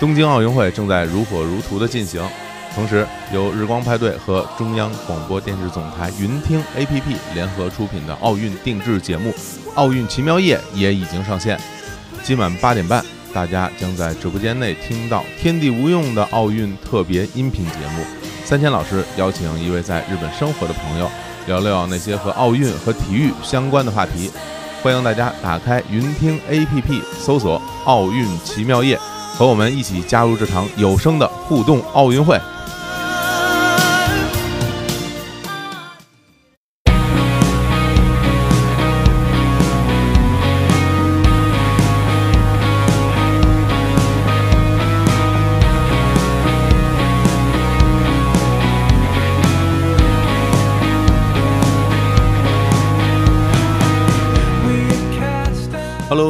东京奥运会正在如火如荼的进行，同时由日光派对和中央广播电视总台云听 APP 联合出品的奥运定制节目《奥运奇妙夜》也已经上线。今晚八点半，大家将在直播间内听到天地无用的奥运特别音频节目。三千老师邀请一位在日本生活的朋友，聊聊那些和奥运和体育相关的话题。欢迎大家打开云听 APP，搜索“奥运奇妙夜”。和我们一起加入这场有声的互动奥运会。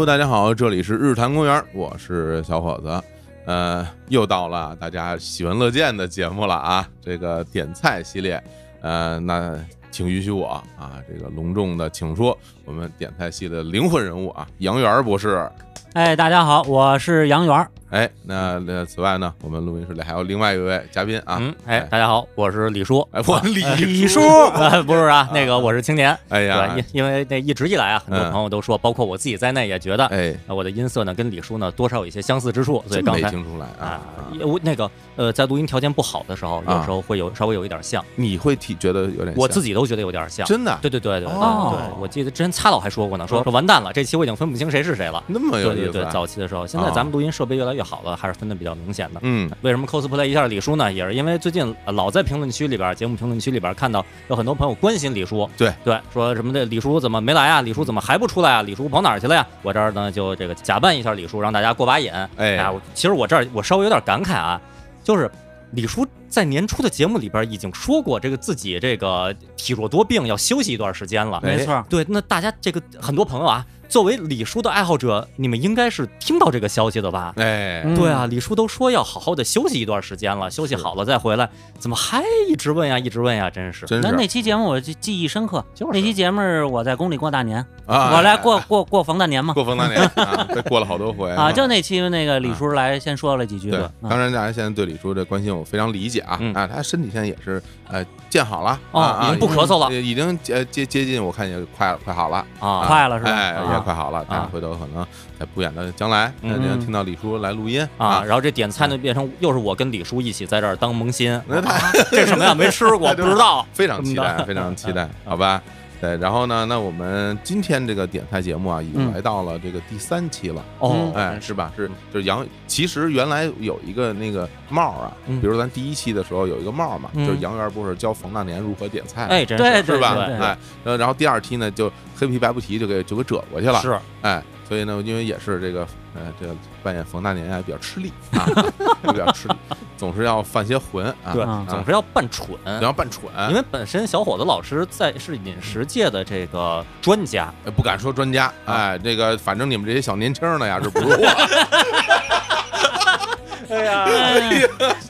大家好，这里是日坛公园，我是小伙子。呃，又到了大家喜闻乐见的节目了啊，这个点菜系列。呃，那请允许我啊，这个隆重的请说我们点菜系的灵魂人物啊，杨元博士。哎，大家好，我是杨元。哎，那那此外呢，我们录音室里还有另外一位嘉宾啊。嗯，哎，大家好，我是李叔。哎，我李李叔，不是啊，那个我是青年。哎呀，因因为那一直以来啊，很多朋友都说，包括我自己在内，也觉得，哎，我的音色呢跟李叔呢多少有一些相似之处，所以刚才听出来啊，我那个呃，在录音条件不好的时候，有时候会有稍微有一点像。你会体觉得有点，我自己都觉得有点像。真的？对对对对。哦，对，我记得之前擦老还说过呢，说说完蛋了，这期我已经分不清谁是谁了。那么有对，早期的时候，现在咱们录音设备越来越好了，还是分的。比较明显的，嗯，为什么 cosplay 一下李叔呢？也是因为最近老在评论区里边，节目评论区里边看到有很多朋友关心李叔，对对，说什么的李叔怎么没来啊？李叔怎么还不出来啊？李叔跑哪儿去了呀？我这儿呢就这个假扮一下李叔，让大家过把瘾。哎呀，其实我这儿我稍微有点感慨啊，就是李叔在年初的节目里边已经说过，这个自己这个体弱多病，要休息一段时间了。没错，对，那大家这个很多朋友啊。作为李叔的爱好者，你们应该是听到这个消息的吧？哎，对啊，李叔都说要好好的休息一段时间了，休息好了再回来，怎么还一直问呀，一直问呀？真是。那那期节目我记记忆深刻，就是那期节目我在宫里过大年，我来过过过冯大年嘛，过冯大年，过了好多回啊。就那期那个李叔来先说了几句。对，当然大家现在对李叔这关心我非常理解啊啊，他身体现在也是呃建好了。啊，已经不咳嗽了，已经接接接近，我看也快快好了。啊，快了是吧？哎，也快好了但回头可能在不远的将来，那就听到李叔来录音啊，然后这点菜呢变成又是我跟李叔一起在这儿当萌新，这什么呀？没吃过，不知道，非常期待，非常期待，好吧？对，然后呢，那我们今天这个点菜节目啊，已经来到了这个第三期了哦，哎，是吧？是就是杨，其实原来有一个那个帽啊，比如咱第一期的时候有一个帽嘛，就是杨元不是教冯大年如何点菜，哎，真是是吧？哎，然后第二期呢，就黑皮白不提就给就给折过去了，是，哎。所以呢，因为也是这个，呃，这个扮演冯大年啊，比较吃力啊，比较吃力，总是要犯些浑啊，对，总是要扮蠢，要扮蠢。因为本身小伙子老师在是饮食界的这个专家，不敢说专家，哎，这个反正你们这些小年轻的呀是不如我。哎呀，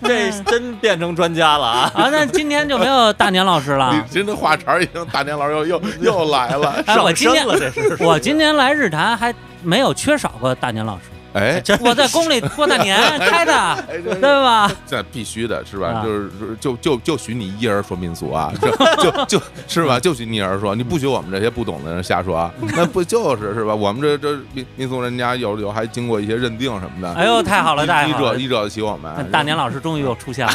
这真变成专家了啊！啊，那今天就没有大年老师了。你今天话茬已经大年老师又又又来了，上身了这是。我今天来日坛还没有缺少过大年老师。哎，我在宫里过大年开的，对吧？这必须的是吧？就是就就就许你一人说民俗啊，就就就是吧？就许你一人说，你不许我们这些不懂的人瞎说啊？那不就是是吧？我们这这民民俗人家有有还经过一些认定什么的。哎呦，太好了，太好了！一惹得起我们。大年老师终于又出现了。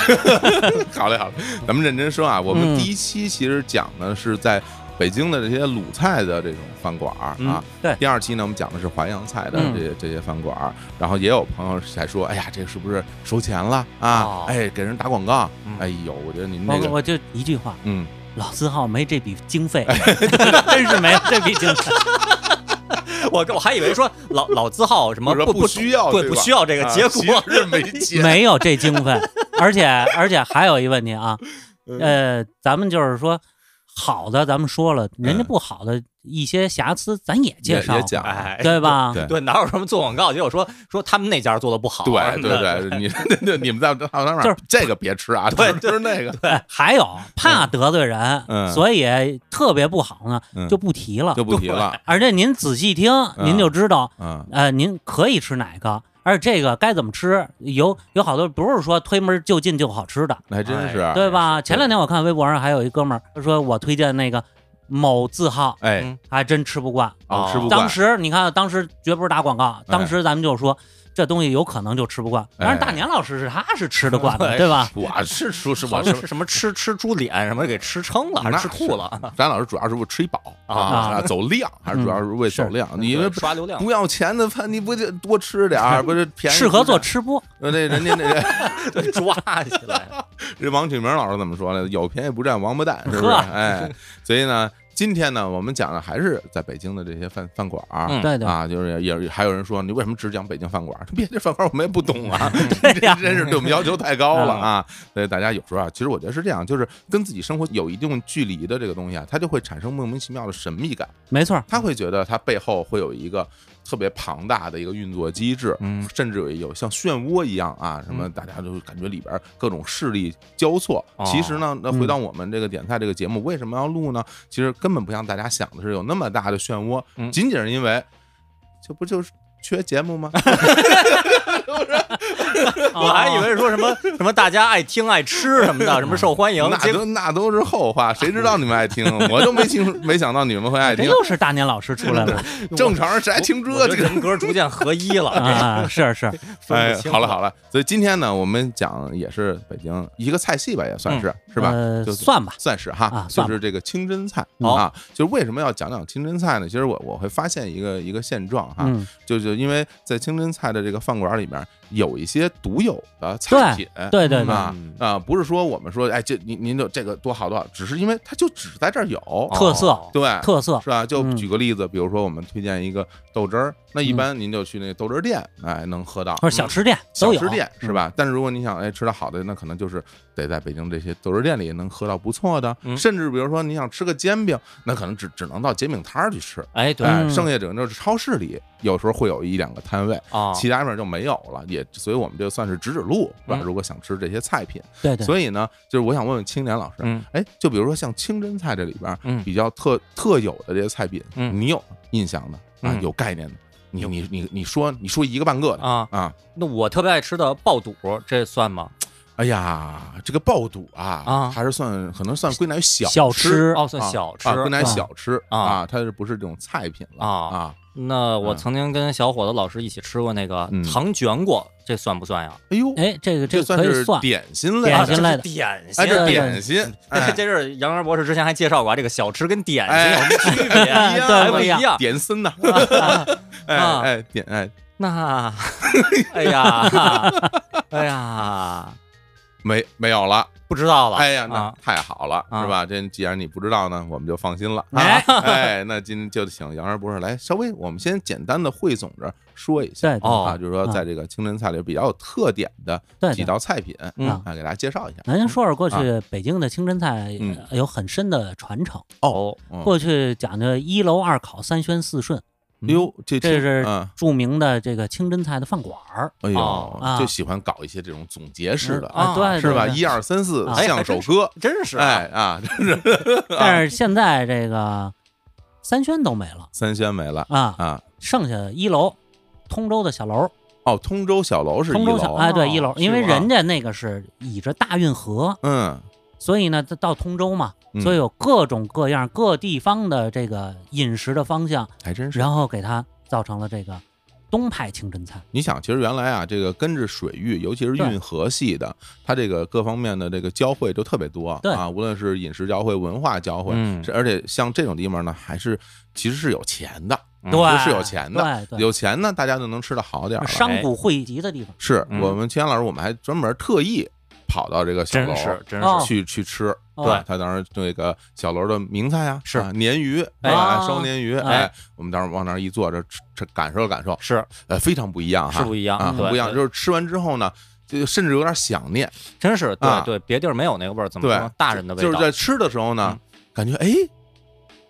好嘞，好嘞，咱们认真说啊。我们第一期其实讲的是在。北京的这些鲁菜的这种饭馆儿啊，对。第二期呢，我们讲的是淮扬菜的这些这些饭馆儿，然后也有朋友在说，哎呀，这个是不是收钱了啊？哎，给人打广告。哎呦，我觉得您这个，我就一句话，嗯，老字号没这笔经费，真是没这笔经费。我我还以为说老老字号什么不不需要，对，不需要这个，结果是没钱，没有这经费，而且而且还有一问题啊，呃，咱们就是说。好的，咱们说了，人家不好的一些瑕疵，咱也介绍，对吧？对，哪有什么做广告？结果说说他们那家做的不好，对对对，你 对你们在就是这个别吃啊，对，就是那个。对，还有怕得罪人，所以特别不好呢，就不提了，就不提了。而且您仔细听，您就知道，呃，您可以吃哪个。而且这个该怎么吃，有有好多不是说推门就进就好吃的，那还真是，哎对吧？前两天我看微博上还有一哥们儿他说我推荐那个某字号，哎嗯还真吃不惯。吃不惯当，时你看，当时绝不是打广告，当时咱们就说这东西有可能就吃不惯。但是大年老师是他是吃得惯的，哎对吧？我是说是我是好像是什么吃吃猪脸什么给吃撑了还是吃吐了？咱老师主要是为吃一饱啊啊，走量，还是主要是为走量。你因为刷流量不要钱的饭，你不就多吃点儿？不是 便宜？适合做吃播。呃那人家那个 对抓起来，这王启明老师怎么说来的？有便宜不占王八蛋，是不是？哎，所以呢，今天呢，我们讲的还是在北京的这些饭饭馆儿。嗯对对，啊，就是也还有人说，你为什么只讲北京饭馆儿？别的饭馆儿我们也不懂啊，对呀真是对我们要求太高了嗯 啊！所以大家有时候啊，其实我觉得是这样，就是跟自己生活有一定距离的这个东西啊，它就会产生莫名其妙的神秘感。没错。他会觉得他背后会有一个特别庞大的一个运作机制，嗯。甚至有有像漩涡一样啊，什么嗯大家就感觉里边各种势力交错。哦。其实呢，那回到我们这个点菜这个节目，为什么要录呢？其实根本不像大家想的是有那么大的漩涡，嗯。仅仅是因为这不就是缺节目吗？我还以为说什么什么大家爱听爱吃什么的，什么受欢迎，那都那都是后话，谁知道你们爱听？我都没听，没想到你们会爱听。又是大年老师出来了正常人谁爱听这？这人格逐渐合一了。啊！是是，哎好了好了，所以今天呢，我们讲也是北京一个菜系吧，也算是是吧？呃，就算吧，算是哈，就是这个清真菜啊。就是为什么要讲讲清真菜呢？其实我我会发现一个一个现状哈，就，就是因为在清真菜的这个饭馆里面有一些独有的菜品，对对对，啊啊，不是说我们说哎这您您就这个多好多好，只是因为它就只在这儿有，特色哦对。特色是吧？就嗯举个例子，比如说我们推荐一个豆汁儿，那一嗯般您就去那个豆汁儿店，哎，能喝到。或者小吃店都有小吃店是吧？但是如果你想哎吃到好的，那可能就是得在北京这些豆汁店里能喝到不错的，嗯甚至比如说你想吃个煎饼，那可能只只能到煎饼摊儿去吃。哎，对剩下整个超市里有时候会有一两个摊位，啊，其他地方就没有了，也所以我们就算是指指路，是吧？嗯如果想吃这些菜品，对对，所以呢，就是我想问问青年老师，嗯哎，就比如说像清真菜这里边嗯比较特特有的这些菜品，嗯你有印象的啊嗯，有概念的，你你你你说你说一个半个的啊，啊。那我特别爱吃的爆肚，这算吗？哎呀，这个爆肚啊，啊还是算可能算归纳于小小吃吃哦，算啊小吃啊，归纳于啊小吃啊啊，它是不是这种菜品了啊啊？那我嗯。曾经跟小伙子老师一起吃过那个嗯。糖卷果，这算不算呀？哎呦，哎，这个这个可以算，点心类的，点心类的。点哎，心。点心，哎，这是杨元博士之前还介绍过啊，这个小吃跟点哎心有什么区别？还不不一样。样。点心呐，哎啊。哎点哎，那，哎呀，哎呀，没没有了，不知道了。哎呀，那啊。太好了，啊。是吧？这既然你不知道呢，我们就放心了。哎。哎，那今天就请杨二博士来稍微，我们先简单的汇总着说一下啊，就是说在这个清真菜里比较有特点的几。道菜品，嗯。啊，给大家介绍一下。咱先说说过去啊。北京的清真菜有很深的传承，哦，嗯过去讲究一楼二烤三宣四顺，哎呦，这这是嗯，著名的这个清真菜的饭馆儿。哎呦就喜欢搞一些这种总结式的，啊对，是吧？一二三四，啊像首歌，真是哎啊真是，但是现在这个三轩都没了。三轩没了啊，啊。剩下一楼通州的小楼，哦，通州小楼是一通州小楼，哎对一楼，因为人家那个是倚着大运河，嗯，所以呢到到通州嘛，嗯所以有各种各样各地方的这个饮食的方向，还真是。然后给它造成了这个东派清真菜。你想，其实原来啊，这个跟着水域，尤其是对运河系的，它这个各方面的这个交汇都特别多对啊，无论是饮食交汇、文化交汇，嗯是而且像这种地方呢，还是其实是有钱的，嗯对，是有钱的，对对，有钱呢，大家就能吃的好点儿了。商贾汇集的地方。嗯是我们秦阳老师，我们还专门特意跑到这个小楼真是真哦是去去吃。哦对，他当时那个小楼的名菜啊，是啊鲶鱼，哎烧鲶鱼，哎哎，我们当时往那儿一坐，这吃吃感受感受，是呃，非常不一样哈，是不一样啊，很不一样。就是吃完之后呢，就甚至有点想念，真是啊对对，别地儿没有那个味儿，怎么对说大人的味就是？在吃的时候呢嗯，感觉哎，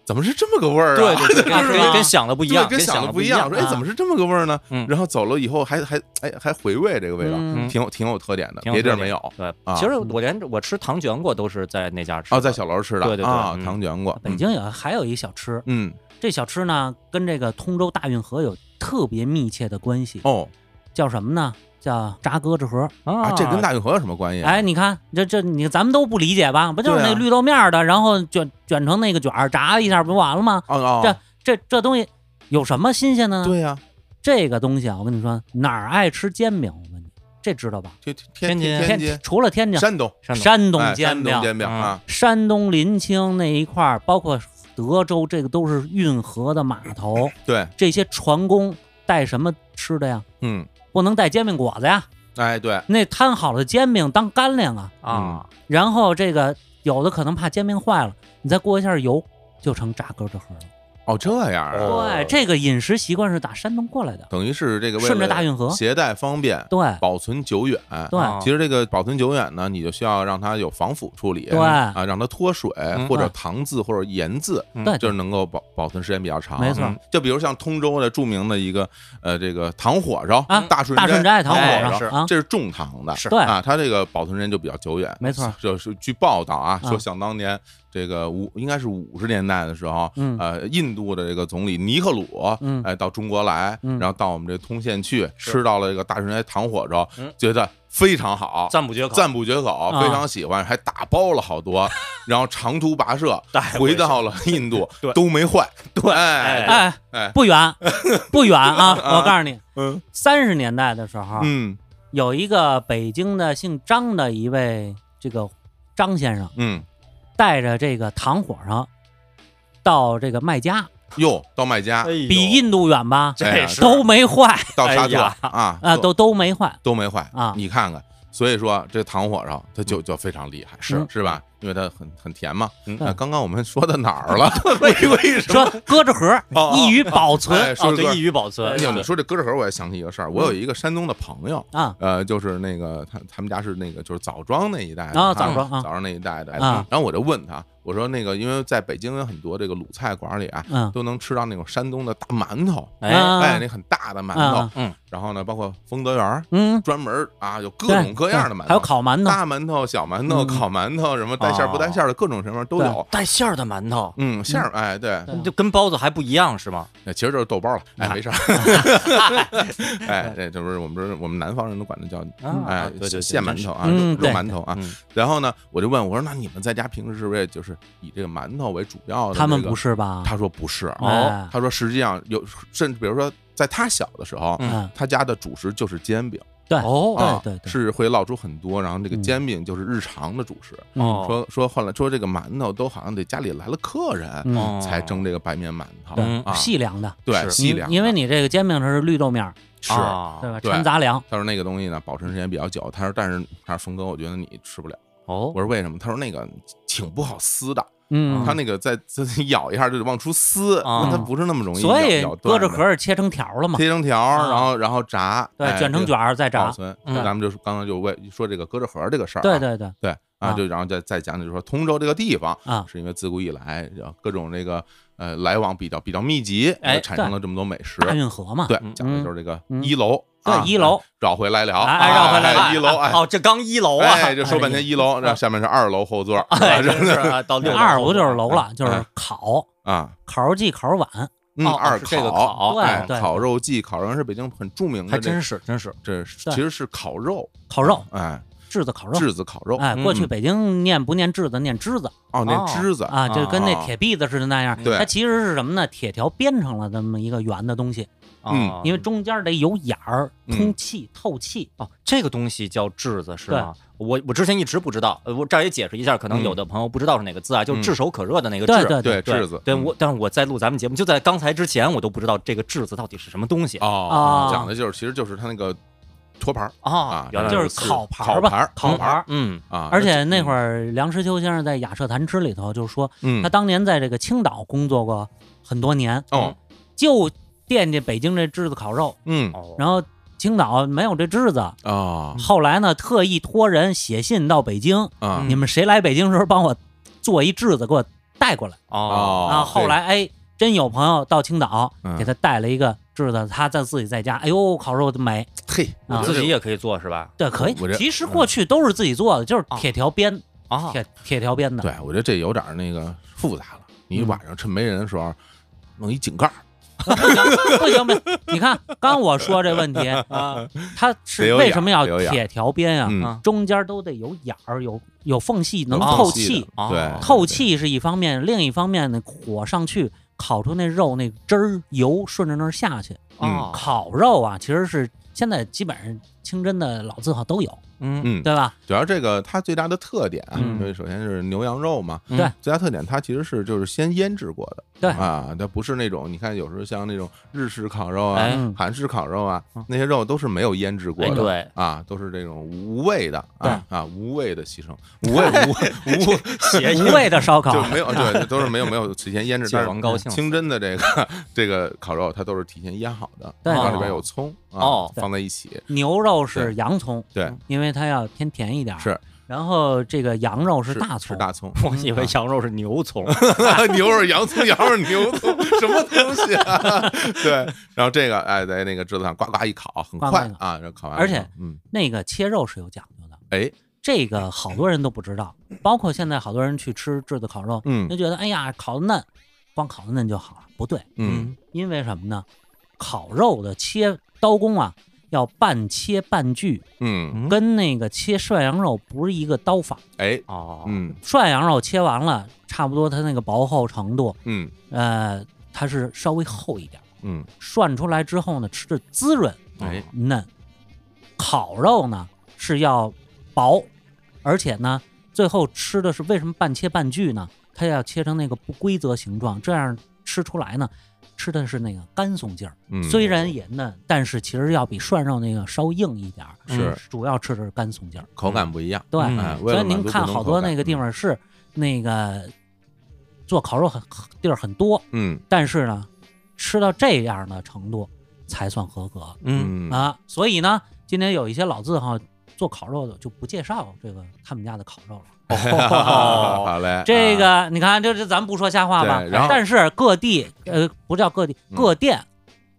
怎么是这么个味儿啊？对对 对，是跟想的不一样，跟想的不一样。说哎，啊怎么是这么个味儿呢？嗯然后走了以后还还哎还回味这个味道，嗯挺有挺有特点的，别地儿没有。对啊，其实我连我吃糖卷果都是在那家吃的。哦，在小楼吃的，对对对糖卷果，北京有还有一小吃，嗯，这小吃呢跟这个通州大运河有特别密切的关系。哦，叫什么呢？叫炸鸽子盒。啊，这跟大运河有什么关系？哎，你看这这你咱们都不理解吧？不就是那绿豆面儿的，然后卷卷成那个卷儿，炸一下不就完了吗？哦哦，这这这东西有什么新鲜的呢？对呀，这个东西啊，我跟你说，哪儿爱吃煎饼？我问你，这知道吧？天津天津、除了天津，山东、山东山东哎煎饼，山东煎饼嗯啊，山东临清那一块儿，包括德州，这个都是运河的码头，对，这些船工带什么吃的呀？嗯，不能带煎饼果子呀，哎，对，那摊好了煎饼当干粮啊。啊，然后这个有的可能怕煎饼坏了，你再过一下油，就成炸疙瘩盒了。哦，这样啊，哦。对，这个饮食习惯是打山东过来的。等于是这个顺着大运河。携带方便，对。保存久远。对。啊其实这个保存久远呢，你就需要让它有防腐处理，对。啊，让它脱水嗯或者糖渍或者盐渍，嗯。对，就是能够保保存时间比较长。没错。嗯。就比如像通州的著名的一个呃这个糖火烧啊大顺大顺斋糖火烧啊，这是重糖的，是。对。啊，它这个保存时间就比较久远。没错。就是据报道啊，啊说想当年这个五应该是五十年代的时候，嗯呃，印度的这个总理尼克鲁，嗯哎，到中国来，嗯然后到我们这通县去，吃到了这个大顺斋糖火烧嗯，觉得非常好。赞不绝口，赞不绝口，啊非常喜欢，还打包了好多，然后长途跋涉带回回到了印度 对，都没坏。对哎哎，哎，不远，不远啊！啊我告诉你，嗯三十年代的时候，嗯有一个北京的姓张的一位这个张先生，嗯，带着这个糖火上到这个麦加，哟，到麦家。比印度远吧？哎呀这是。都没坏。到沙特啊啊，都都没坏。都没坏啊。你看看，所以说这糖火烧它就就非常厉害，是。是吧？因为它很很甜嘛。嗯那刚刚我们说到哪儿了？为 为什说么？搁着盒易于保存哎说哦，对，这易于保存哎，呀，你说这鸽子盒，我也想起一个事儿。我有一个山东的朋友，啊。呃，就是那个他他们家是那个就是枣庄那一带的枣庄啊枣庄那一带的啊。然后我就问他，我说那个因为在北京有很多这个鲁菜馆里啊，嗯。都能吃到那种山东的大馒头，哎那很大的馒头啊，嗯，然后呢，包括丰德园嗯，专门啊有各种各样的馒头，还有烤馒头，大馒头、小馒头、嗯。烤馒头，什么带馅儿不带馅儿的各种什么都有。带馅儿的馒头，嗯，馅儿哎，对，对就跟包子还不一样是吗？那其实就是豆包了，哎，啊没事儿。哎，这这不是我们这是我们南方人都管它叫哎馅馒头啊，肉馒头啊。嗯然后呢，我就问我说，那你们在家平时是不是就是以这个馒头为主要的？他们不。是吧？他说不是，哦他说实际上有，甚至比如说在他小的时候，嗯，他家的主食就是煎饼对哦啊，对对对是会烙出很多，然后这个嗯煎饼就是日常的主食。说说后来说这个馒头都好像得家里来了客人才蒸这个白面馒头嗯啊，细粮的，对细粮，因为你这个煎饼它是绿豆面儿，是。啊对吧？对掺杂粮，他说那个东西呢，保存时间比较久。他说，但是他说峰哥，我觉得你吃不了。哦。我说为什么？他说那个挺不好撕的，嗯，他那个再再咬一下就得往出撕，啊。那它不是那么容易所以咬咬断的搁着盒儿切成条了嘛，切成条然后然后炸，对，哎卷成卷儿再炸，保存。嗯。咱们就是刚刚就为说这个搁着盒儿这个事儿啊，对对对。对啊，啊。就然后再再讲，就是说通州这个地方啊，是因为自古以来各种这个呃来往比较比较密集，哎产生了这么多美食。大运河嘛，对嗯，讲的就是这个嗯。一楼，啊对一楼。绕回来了，哎哎绕回来了。哎一楼，哎，哦，这刚一楼啊，哎，这说半天一楼，然后下面是二楼后座，哎，啊真是啊到六二楼就是楼了，就是烤。啊，烤肉季、烤肉碗，嗯，哦二这个烤，对对。烤肉季，烤肉是北京很著名的，还真是真是，这其实是烤肉，烤肉、哎，炙子烤肉。炙子烤肉，哎，过去嗯。北京念不念炙子，念枝子。哦，那哦。枝子，啊，就跟那啊铁篦子似的那样。对。它其实是什么呢？铁条编成了这么一个圆的东西，嗯啊。因为中间得有眼儿，嗯。通气、透气。哦，这个东西叫质子是吗？我我之前一直不知道，呃，我这儿也解释一下，可能有的朋友不知道是哪个字啊，就是嗯。炙手可热的那个对炙。对对对。炙子，对，嗯。我但是我在录咱们节目，就在刚才之前，我都不知道这个炙子到底是什么东西。哦啊，讲的就是其实就是它那个托盘儿。啊啊，原来就是烤盘儿吧。烤盘儿，烤盘儿。嗯啊，而且那会儿，儿梁实秋先生在《雅舍谈吃》里头就说，嗯。他，当年在这个青岛工作过很多年，哦，就惦记北京这炙子烤肉，嗯。哦，然后青岛没有这炙子，啊。后来呢特意托人写信到北京，你们谁来北京时候帮我做一炙子给我带过来。哦。啊，后来哎，真有朋友到青岛嗯。给他带了一个炙子，他在自己在家，哎呦，烤肉的美，嘿，啊。我自己也可以做是吧？对，可以。其实过去都是自己做的，就是铁条编，啊，铁铁条编的。对我觉得这有点那个复杂了。你嗯。晚上趁没人的时候弄一井盖儿，不行不行不行！你看刚我说这问题啊，它是为什么要铁条边啊？中间都得有眼儿，有有缝隙，能透气。透气是一方面，另一方面呢，火上去烤出那肉那汁儿油顺着那儿下去。嗯哦，烤肉啊，其实是现在基本上清真的老字号都有，嗯嗯，对吧？主要这个它最大的特点因为首先是牛羊肉嘛，嗯对。最大特点它其实是就是先腌制过的，对。啊，它不是那种你看有时候像那种日式烤肉啊、韩式烤肉啊，那些肉都是没有腌制过的，哎对。啊，都是这种无味的对。啊啊无味的牺牲，无味无味无 无味的烧烤就，没有对，都是没有没有提前腌制，借但是高兴。清真的这个 这个烤肉，它都是提前腌好的，对。然后里边有葱啊哦。放在一起，牛肉是洋葱，对，因为它要偏甜一点。是。然后这个羊肉是大葱，是大葱，我以为羊肉是牛葱，牛肉洋葱，羊肉牛葱，什么东西啊？对，然后这个哎，在那个炙子上呱呱一烤，很快啊，这烤完了而且嗯，那个切肉是有讲究的，哎，这个好多人都不知道，包括现在好多人去吃炙子烤肉，嗯就觉得哎呀烤的嫩，光烤的嫩就好了，不对，嗯，因为什么呢？烤肉的切刀工啊，要半切半锯，嗯，跟那个切涮羊肉不是一个刀法。哎，哦，嗯涮羊肉切完了，差不多它那个薄厚程度，嗯呃，它是稍微厚一点。嗯，涮出来之后呢，吃着滋润哎，嫩。烤肉呢是要薄，而且呢，最后吃的是为什么半切半锯呢？它要切成那个不规则形状，这样吃出来呢，吃的是那个干松劲儿。嗯，虽然也嫩，但是其实要比涮肉那个稍硬一点儿。是主要吃的是干松劲儿。口感不一样，对，嗯哎，为所以您满足不同看好多口感那个地方是那个做烤肉很地儿很多，嗯但是呢，吃到这样的程度才算合格嗯嗯啊。所以呢，今天有一些老字号做烤肉的就不介绍这个他们家的烤肉了。哦 好嘞，这啊个你看，这这咱不说瞎话吧然后？但是各地呃不叫各地，嗯各店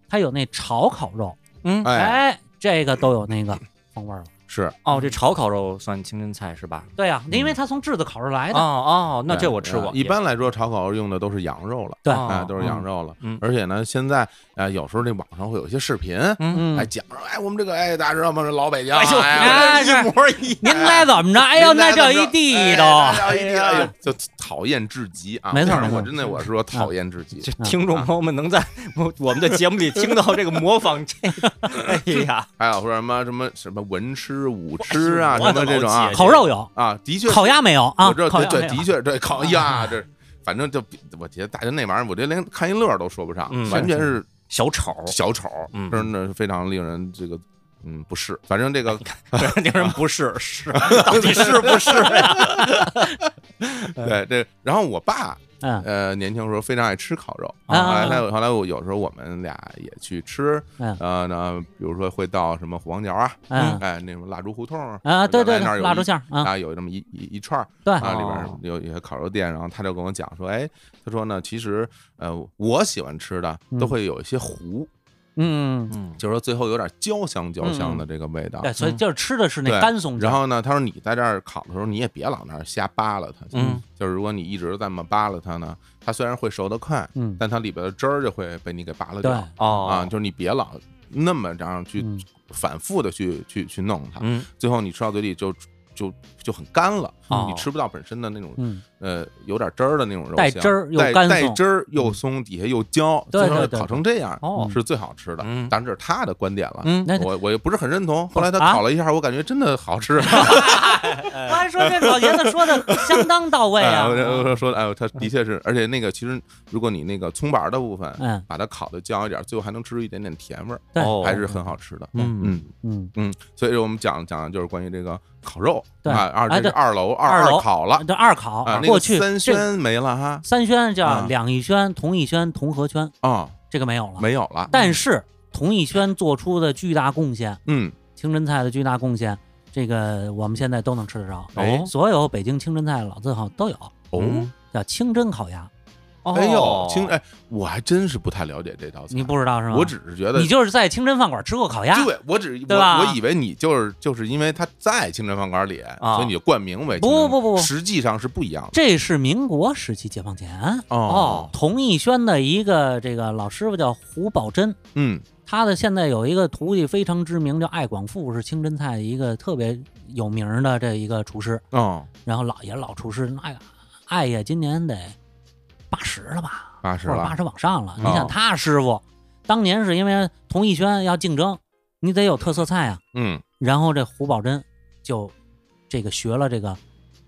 它有那炒烤肉，嗯，哎哎，这个都有那个风味了。是哦，这炒烤肉算清真菜是吧？对呀、因为它从炙子烤出来哦的。哦哦，那这我吃过啊。一般来说，炒烤肉用的都是羊肉了，对哦哎，都是羊肉了嗯。而且呢，现在啊，有时候这网上会有一些视频，嗯，嗯哎，，讲说，哎，我们这个，哎，大家知道吗？这老北京，哎呦，哎一模一样。您来怎么着？哎呦，那叫一地道。哎一地道，哎哎呦就讨厌至极啊！没错我真的我是说讨厌至极这。听众朋友们能在我 我们的节目里听到这个模仿这个，哎呀，还有说什么什么什么文吃武吃啊，什么这种啊烤肉有，啊，的确，烤鸭没有啊？我这对对，的确对烤鸭这。反正就我觉得大家那玩意儿，我觉得连看一乐都说不上，嗯完全是小丑，小丑，嗯真的是非常令人这个嗯不是。反正这个 令人不是，是到底是不是呀？对这，然后我爸嗯。呃年轻时候非常爱吃烤肉，啊后来他后来我有时候我们俩也去吃，嗯。呃呢，比如说会到什么虎王角啊，嗯。哎那种蜡烛胡同啊，对对那儿有蜡烛馅儿啊，啊有这么一一一串对，啊，里边哦。有一些烤肉店，然后他就跟我讲说，哎，他说呢，其实呃我喜欢吃的都嗯会有一些糊，嗯，嗯，就是说最后有点焦香焦香的这个味道。对，所以就是吃的是那干松。然后呢，他说你在这儿烤的时候，你也别老那儿瞎扒拉它。嗯，就是如果你一直这么扒拉它呢，它虽然会熟得快，嗯，但它里边的汁儿就会被你给扒拉掉。哦。啊，就是你别老那么这样去嗯。反复的去去去弄它，嗯，最后你吃到嘴里就就就很干了，哦。你吃不到本身的那种嗯，呃有点汁儿的那种肉香带汁儿又带干带汁儿又松，底下又焦，最后对对。对烤成这样哦。是最好吃的嗯。当然这是他的观点了，嗯。我我也不是很认同。后来他啊？烤了一下，我感觉真的好吃。他还说这老爷子说的相当到位啊。说，哎呦，他的确是，而且那个其实，如果你那个葱白的部分，嗯。把它烤的焦一点，最后还能吃出一点点甜味儿，对。哦。还是很好吃的。嗯嗯。嗯，嗯，所以我们讲讲的就是关于这个烤肉，对。啊，二这是二楼二二烤了。这二烤啊，那个过去三这宣没了哈，三轩叫啊两义轩、同义轩、同和轩，啊，这个没有了。没有了。但是同义轩做出的巨大贡献，嗯，清真菜的巨大贡献，这个我们现在都能吃得着。哦所有北京清真菜老字号都有，叫清真烤鸭。哎呦哦，清哎，我还真是不太了解这道菜，你不知道是吗？我只是觉得你就是在清真饭馆吃过烤鸭，对，我只对吧？我我以为你就是就是因为他在清真饭馆里，啊。所以你就冠名为不不不不。实际上是不一样的。这是民国时期解放前，哦，同义轩的一个这个老师傅叫胡宝珍，嗯。他的现在有一个徒弟非常知名，叫艾广富，是清真菜的一个特别有名的这一个厨师。哦，然后老也老厨师，那个艾爷，今年得八十了吧，八十了或者八，十往上了。你哦想他师傅当年是因为同义轩要竞争，你得有特色菜啊。嗯然后这胡宝珍就这个学了这个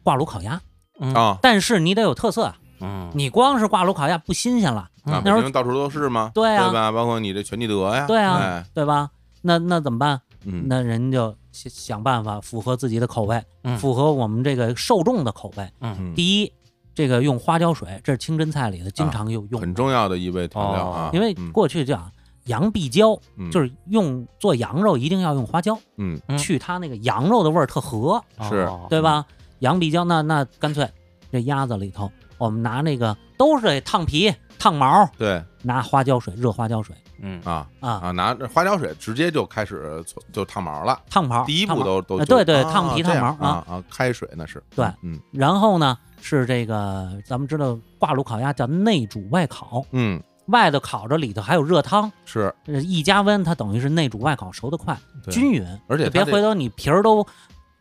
挂炉烤鸭，嗯啊但是你得有特色啊，嗯你光是挂炉烤鸭不新鲜了，那时候到处都是吗？对啊吧？包括你这全聚德呀，对啊哎，对吧？那那怎么办？嗯，那人就想想办法符合自己的口味，嗯符合我们这个受众的口味。嗯嗯第一，这个用花椒水，这是清真菜里的经常有用的，很重要的一味调料啊，因为嗯。过去讲羊必椒，嗯。就是用做羊肉一定要用花椒，嗯。嗯。去它那个羊肉的味儿特合，是哦。对吧？羊必椒，那那干脆这鸭子里头，我们拿那个都是烫皮、烫毛，对拿花椒水，热花椒水嗯。啊啊，啊，拿着花椒水直接就开始就烫毛了，烫毛，第一步都都对对啊烫皮烫毛啊啊，开水那是对嗯。然后呢是这个，咱们知道挂炉烤鸭叫内煮外烤，嗯外头烤着，里头还有热汤，是一加温，它等于是内煮外烤，熟得快，均匀，而且别回头你皮儿都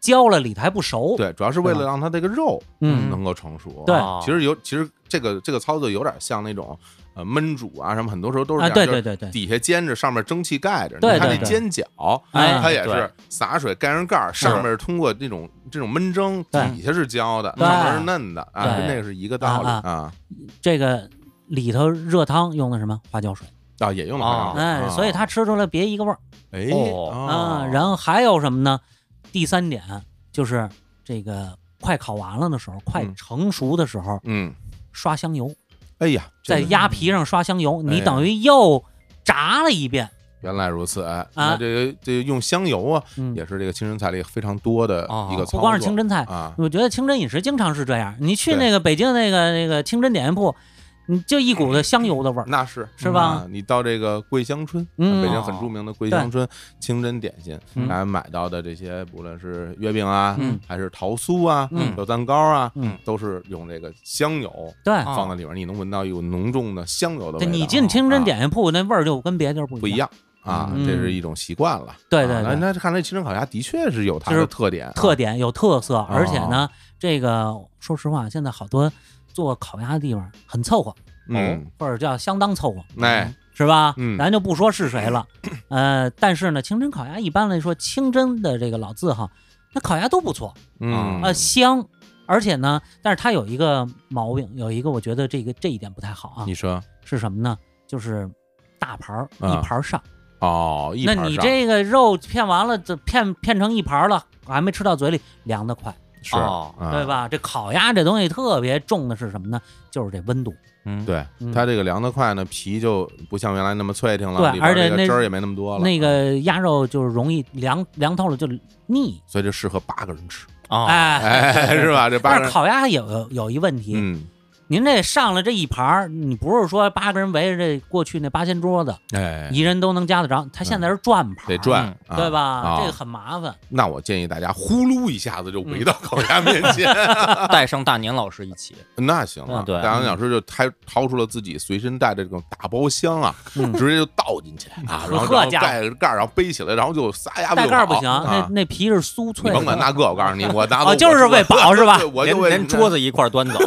焦了，里头还不熟。，对，主要是为了让它这个肉嗯，能够成熟。对哦其实有，其实这个这个操作有点像那种呃焖煮啊什么，很多时候都是啊，这样，就是对对。对对，底下煎着，上面蒸汽盖着，对你看那对。对煎饺，哎它也是洒水盖上盖儿，上面通过这种这种焖蒸，底下是焦的，对。上面是嫩的啊，跟那个是一个道理啊。啊。这个里头热汤用的什么？花椒水，啊，也用了哦花椒水哎，啊。所以它吃出来别一个味儿。哎哦。啊。然后还有什么呢？第三点就是这个快烤完了的时候，快嗯。成熟的时候，嗯，刷香油，哎呀，在鸭皮上刷香油，你哎等于又炸了一遍。原来如此，哎，那这个这个用香油啊，嗯，也是这个清真菜里非常多的哦一个操作，不光是清真菜，啊，我觉得清真饮食经常是这样。你去那个北京那个那个清真点心铺，你就一股子香油的味儿。那是。是吧？啊你到这个桂香春，嗯。北京很著名的桂香春清真点心，嗯。大家买到的这些，不论是月饼啊，嗯。还是桃酥啊，嗯。有蛋糕啊，嗯，都是用这个香油对，啊放在里面，你能闻到有浓重的香油的味对道。你进清真啊点心铺，那味儿就跟别地儿不一不一样啊，嗯。这是一种习惯了。啊对对。对那那看来清真烤鸭的确是有它的特点啊，特点有特色，而且哦呢，这个说实话，现在好多做烤鸭的地方很凑合，嗯，或者叫相当凑合，哎，是吧？嗯。咱就不说是谁了，呃，但是呢，清真烤鸭一般来说，清真的这个老字号，那烤鸭都不错，嗯呃，香，而且呢，但是它有一个毛病，有一个我觉得这个这一点不太好啊，你说。是什么呢？就是大盘儿啊一盘儿上，哦，一那你这个肉片完了，这片片成一盘儿了，还没吃到嘴里，凉得快，是哦啊。对吧？这烤鸭这东西特别重的是什么呢？就是这温度，嗯，对嗯。它这个凉得快呢，皮就不像原来那么脆挺了，对而且那汁儿也没那么多了，那啊个鸭肉就是容易凉凉透了就腻，所以就适合八个人吃，哦，哎，哎，是吧？这八个人，但是烤鸭有有一问题，嗯，您这上来这一盘儿，你不是说八个人围着这过去那八仙桌子，哎，一人都能夹得着，他现在是转盘儿，得转，啊对吧？啊这个很麻烦。那我建议大家呼噜一下子就围到烤鸭面前 带上大年老师一起，那行了。嗯对大年老师就掏掏出了自己随身带的这种大包厢啊，嗯直接就倒进去啊，然后盖着盖儿，然后背起来，然后就撒丫子就跑带盖儿不行，那啊那皮是酥脆的。甭管那个，我告诉你，我拿哦就是为饱是吧我连就连桌子一块端走，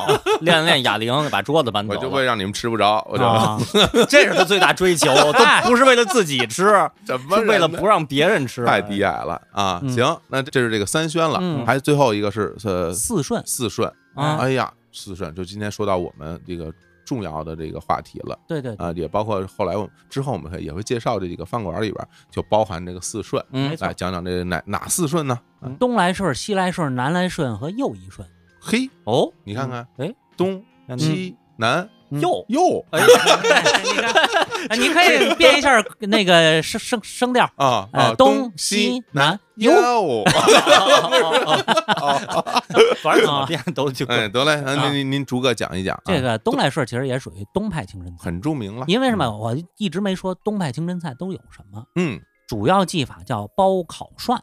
练练哑铃，把桌子搬走。我就会让你们吃不着，我就啊，这是他最大追求，都不是为了自己吃，怎么是为了不让别人吃。太低矮了啊！嗯行，那这是这个三宣了，嗯还最后一个是呃四顺，四顺。啊哎呀，四顺，就今天说到我们这个重要的这个话题了对对对，啊，也包括后来我们之后我们会也会介绍这几个饭馆里边就包含这个四顺，嗯来讲讲这哪哪四顺呢？啊东来顺、西来顺、南来顺和右一顺。嘿，哦，你看看，哎，东嗯西南嗯哟。哟。哎，你看，哎 你可以变一下那个声声声调，啊呃啊，东西西南哟，反正怎么变都就哎，得嘞，啊您您您逐个讲一讲啊，这个东来顺其实也属于东派清真菜，很著名了，因为什么？我一直没说东派清真菜都有什么，嗯，主要技法叫包烤涮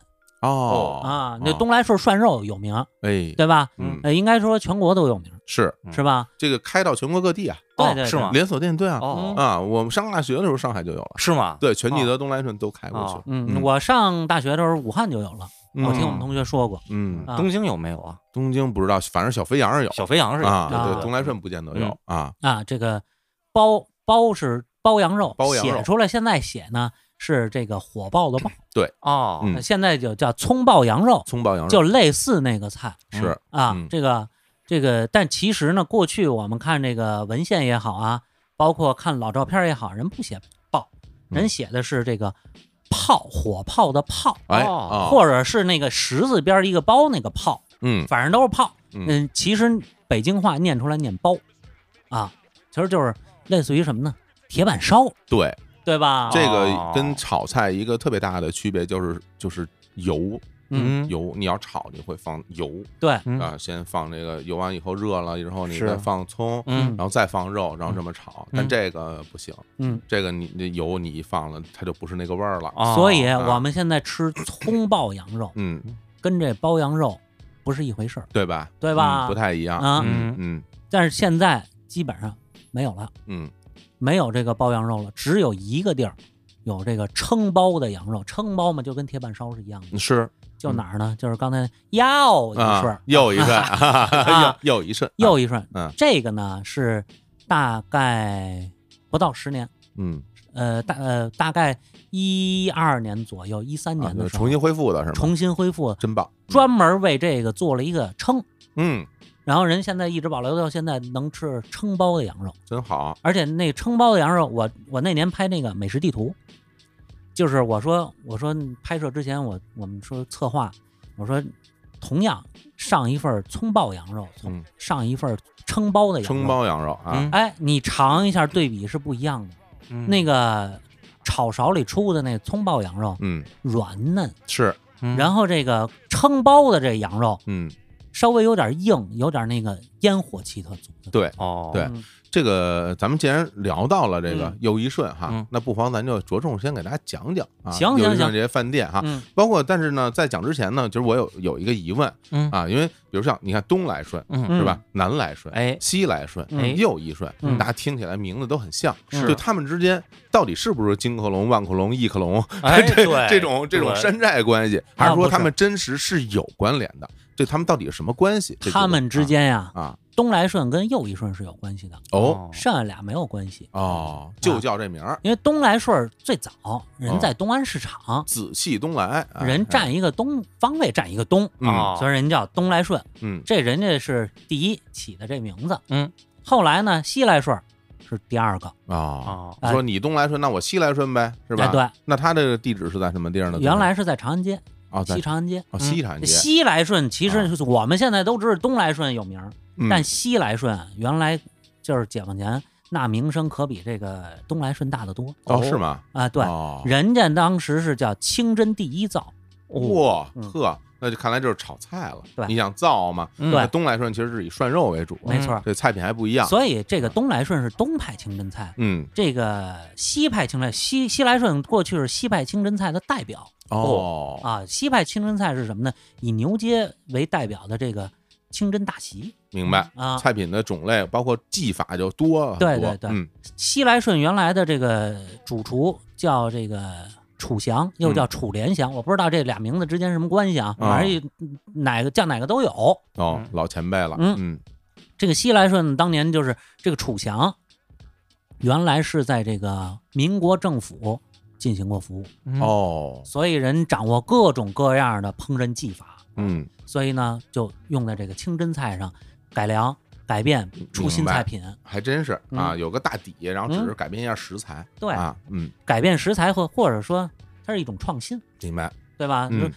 哦。啊。那东来顺涮肉有名，哎，对吧？嗯。呃，应该说全国都有名，是。嗯。是吧？这个开到全国各地啊，对对，是吗？连锁店对啊。哦。啊，我们上大学的时候上海就有了，是吗？对，全聚德、东来顺都开过去哦，嗯，我上大学的时候武汉就有了，我听我们嗯同学说过。嗯，啊。东京有没有啊？东京不知道，反正小肥羊是有。小肥羊是有对，东来顺不见得有啊，啊，这个包包是包羊肉，包羊肉。写出来现在写呢是这个火爆的爆，对哦，嗯现在就叫葱爆羊肉，葱爆羊肉就类似那个菜是啊。嗯这个这个，但其实呢，过去我们看这个文献也好啊，包括看老照片也好，人不写爆，人嗯写的是这个炮，火炮的炮，哎哦啊，或者是那个十字边一个包那个炮，嗯反正都是炮。嗯嗯，其实北京话念出来念包，啊，其实就是类似于什么呢？铁板烧，对，对吧？这个哦。跟炒菜一个特别大的区别就是就是油嗯，油，你要炒你会放油对，嗯。啊，先放这个油完以后热了，然后你再放葱，嗯。然后再放肉，然后这么炒。但嗯这个不行，嗯，这个你那油你一放了，它就不是那个味儿了。哦。所以啊。我们现在吃葱爆羊肉嗯，跟这包羊肉不是一回事儿，对吧？对吧？嗯不太一样啊。嗯。嗯。但是现在基本上没有了，嗯，没有这个包羊肉了，只有一个地儿有这个称包的羊肉，称包嘛就跟铁板烧是一样的，是就哪儿呢？就是刚才又一顺啊 儿，又一顺，啊又又一顺，又一顺，嗯这个呢是大概不到十年，嗯，呃大呃大概一二年左右，一三啊年的时候、重新恢复的是吗？重新恢复，真棒，专门为这个做了一个称，嗯，然后人现在一直保留到现在能吃称包的羊肉，真好，而且那称包的羊肉，我我那年拍那个美食地图，就是我说我说拍摄之前我我们说策划，我说同样上一份葱爆羊肉，嗯。上一份称包的羊肉，称包羊肉啊。嗯，哎，你尝一下对比是不一样的。嗯。那个炒勺里出的那葱爆羊肉嗯，软嫩，是，嗯。然后这个称包的这羊肉嗯，稍微有点硬，有点那个烟火气特足的。对。哦，对嗯。这个咱们既然聊到了这个嗯。又一顺哈嗯，那不妨咱就着重先给大家讲讲啊，行行行。这些饭店哈，嗯。包括但是呢，在讲之前呢，其实我有有一个疑问嗯。啊，因为比如像你看东来顺是吧，南来顺，哎。西来顺，哎。又一顺，嗯。大家听起来名字都很像，是。就他们之间到底是不是金克隆、万克隆、亿克隆哎 这对。这种这种山寨关系，还是说他们真实是有关联的？这他们到底是什么关系？他们之间呀，啊东来顺跟又一顺是有关系的，哦剩下俩没有关系。哦，就叫这名儿，因为东来顺最早人哦在东安市场，紫气东来，哎人占一个东方位占一个东，嗯哦所以人叫东来顺。嗯这人家是第一起的这名字，嗯，后来呢西来顺是第二个，啊，说你东来顺，那我西来顺呗，是吧？哎对，那他这个地址是在什么地儿呢？原来是在长安街，啊，西长安街。哦西长安街，西来顺其实我们现在都知道东来顺有名但西来顺原来就是解放前那名声可比这个东来顺大得多哦是吗？啊！对，哦人家当时是叫清真第一灶，哇嗯呵，那就看来就是炒菜了。对你想灶嘛？嗯对东来顺其实是以涮肉为主，没错。这菜品还不一样。所以这个东来顺是东派清真菜，嗯这个西派清真西西来顺过去是西派清真菜的代表哦啊。西派清真菜是什么呢？以牛街为代表的这个清真大席明白。啊。菜品的种类包括技法就多很多。对对对嗯西来顺原来的这个主厨叫这个楚祥，又叫楚连祥，我不知道这俩名字之间什么关系啊，嗯反正哪个叫哪个都有。哦嗯，老前辈了。嗯嗯这个西来顺当年就是这个楚祥，原来是在这个民国政府进行过服务，嗯。哦。所以人掌握各种各样的烹饪技法，嗯。所以呢就用在这个清真菜上改良、改变出新菜品，还真是啊，嗯。有个大底，然后只是改变一下食材。对。啊，嗯，改变食材或或者说它是一种创新，明白。对吧？嗯。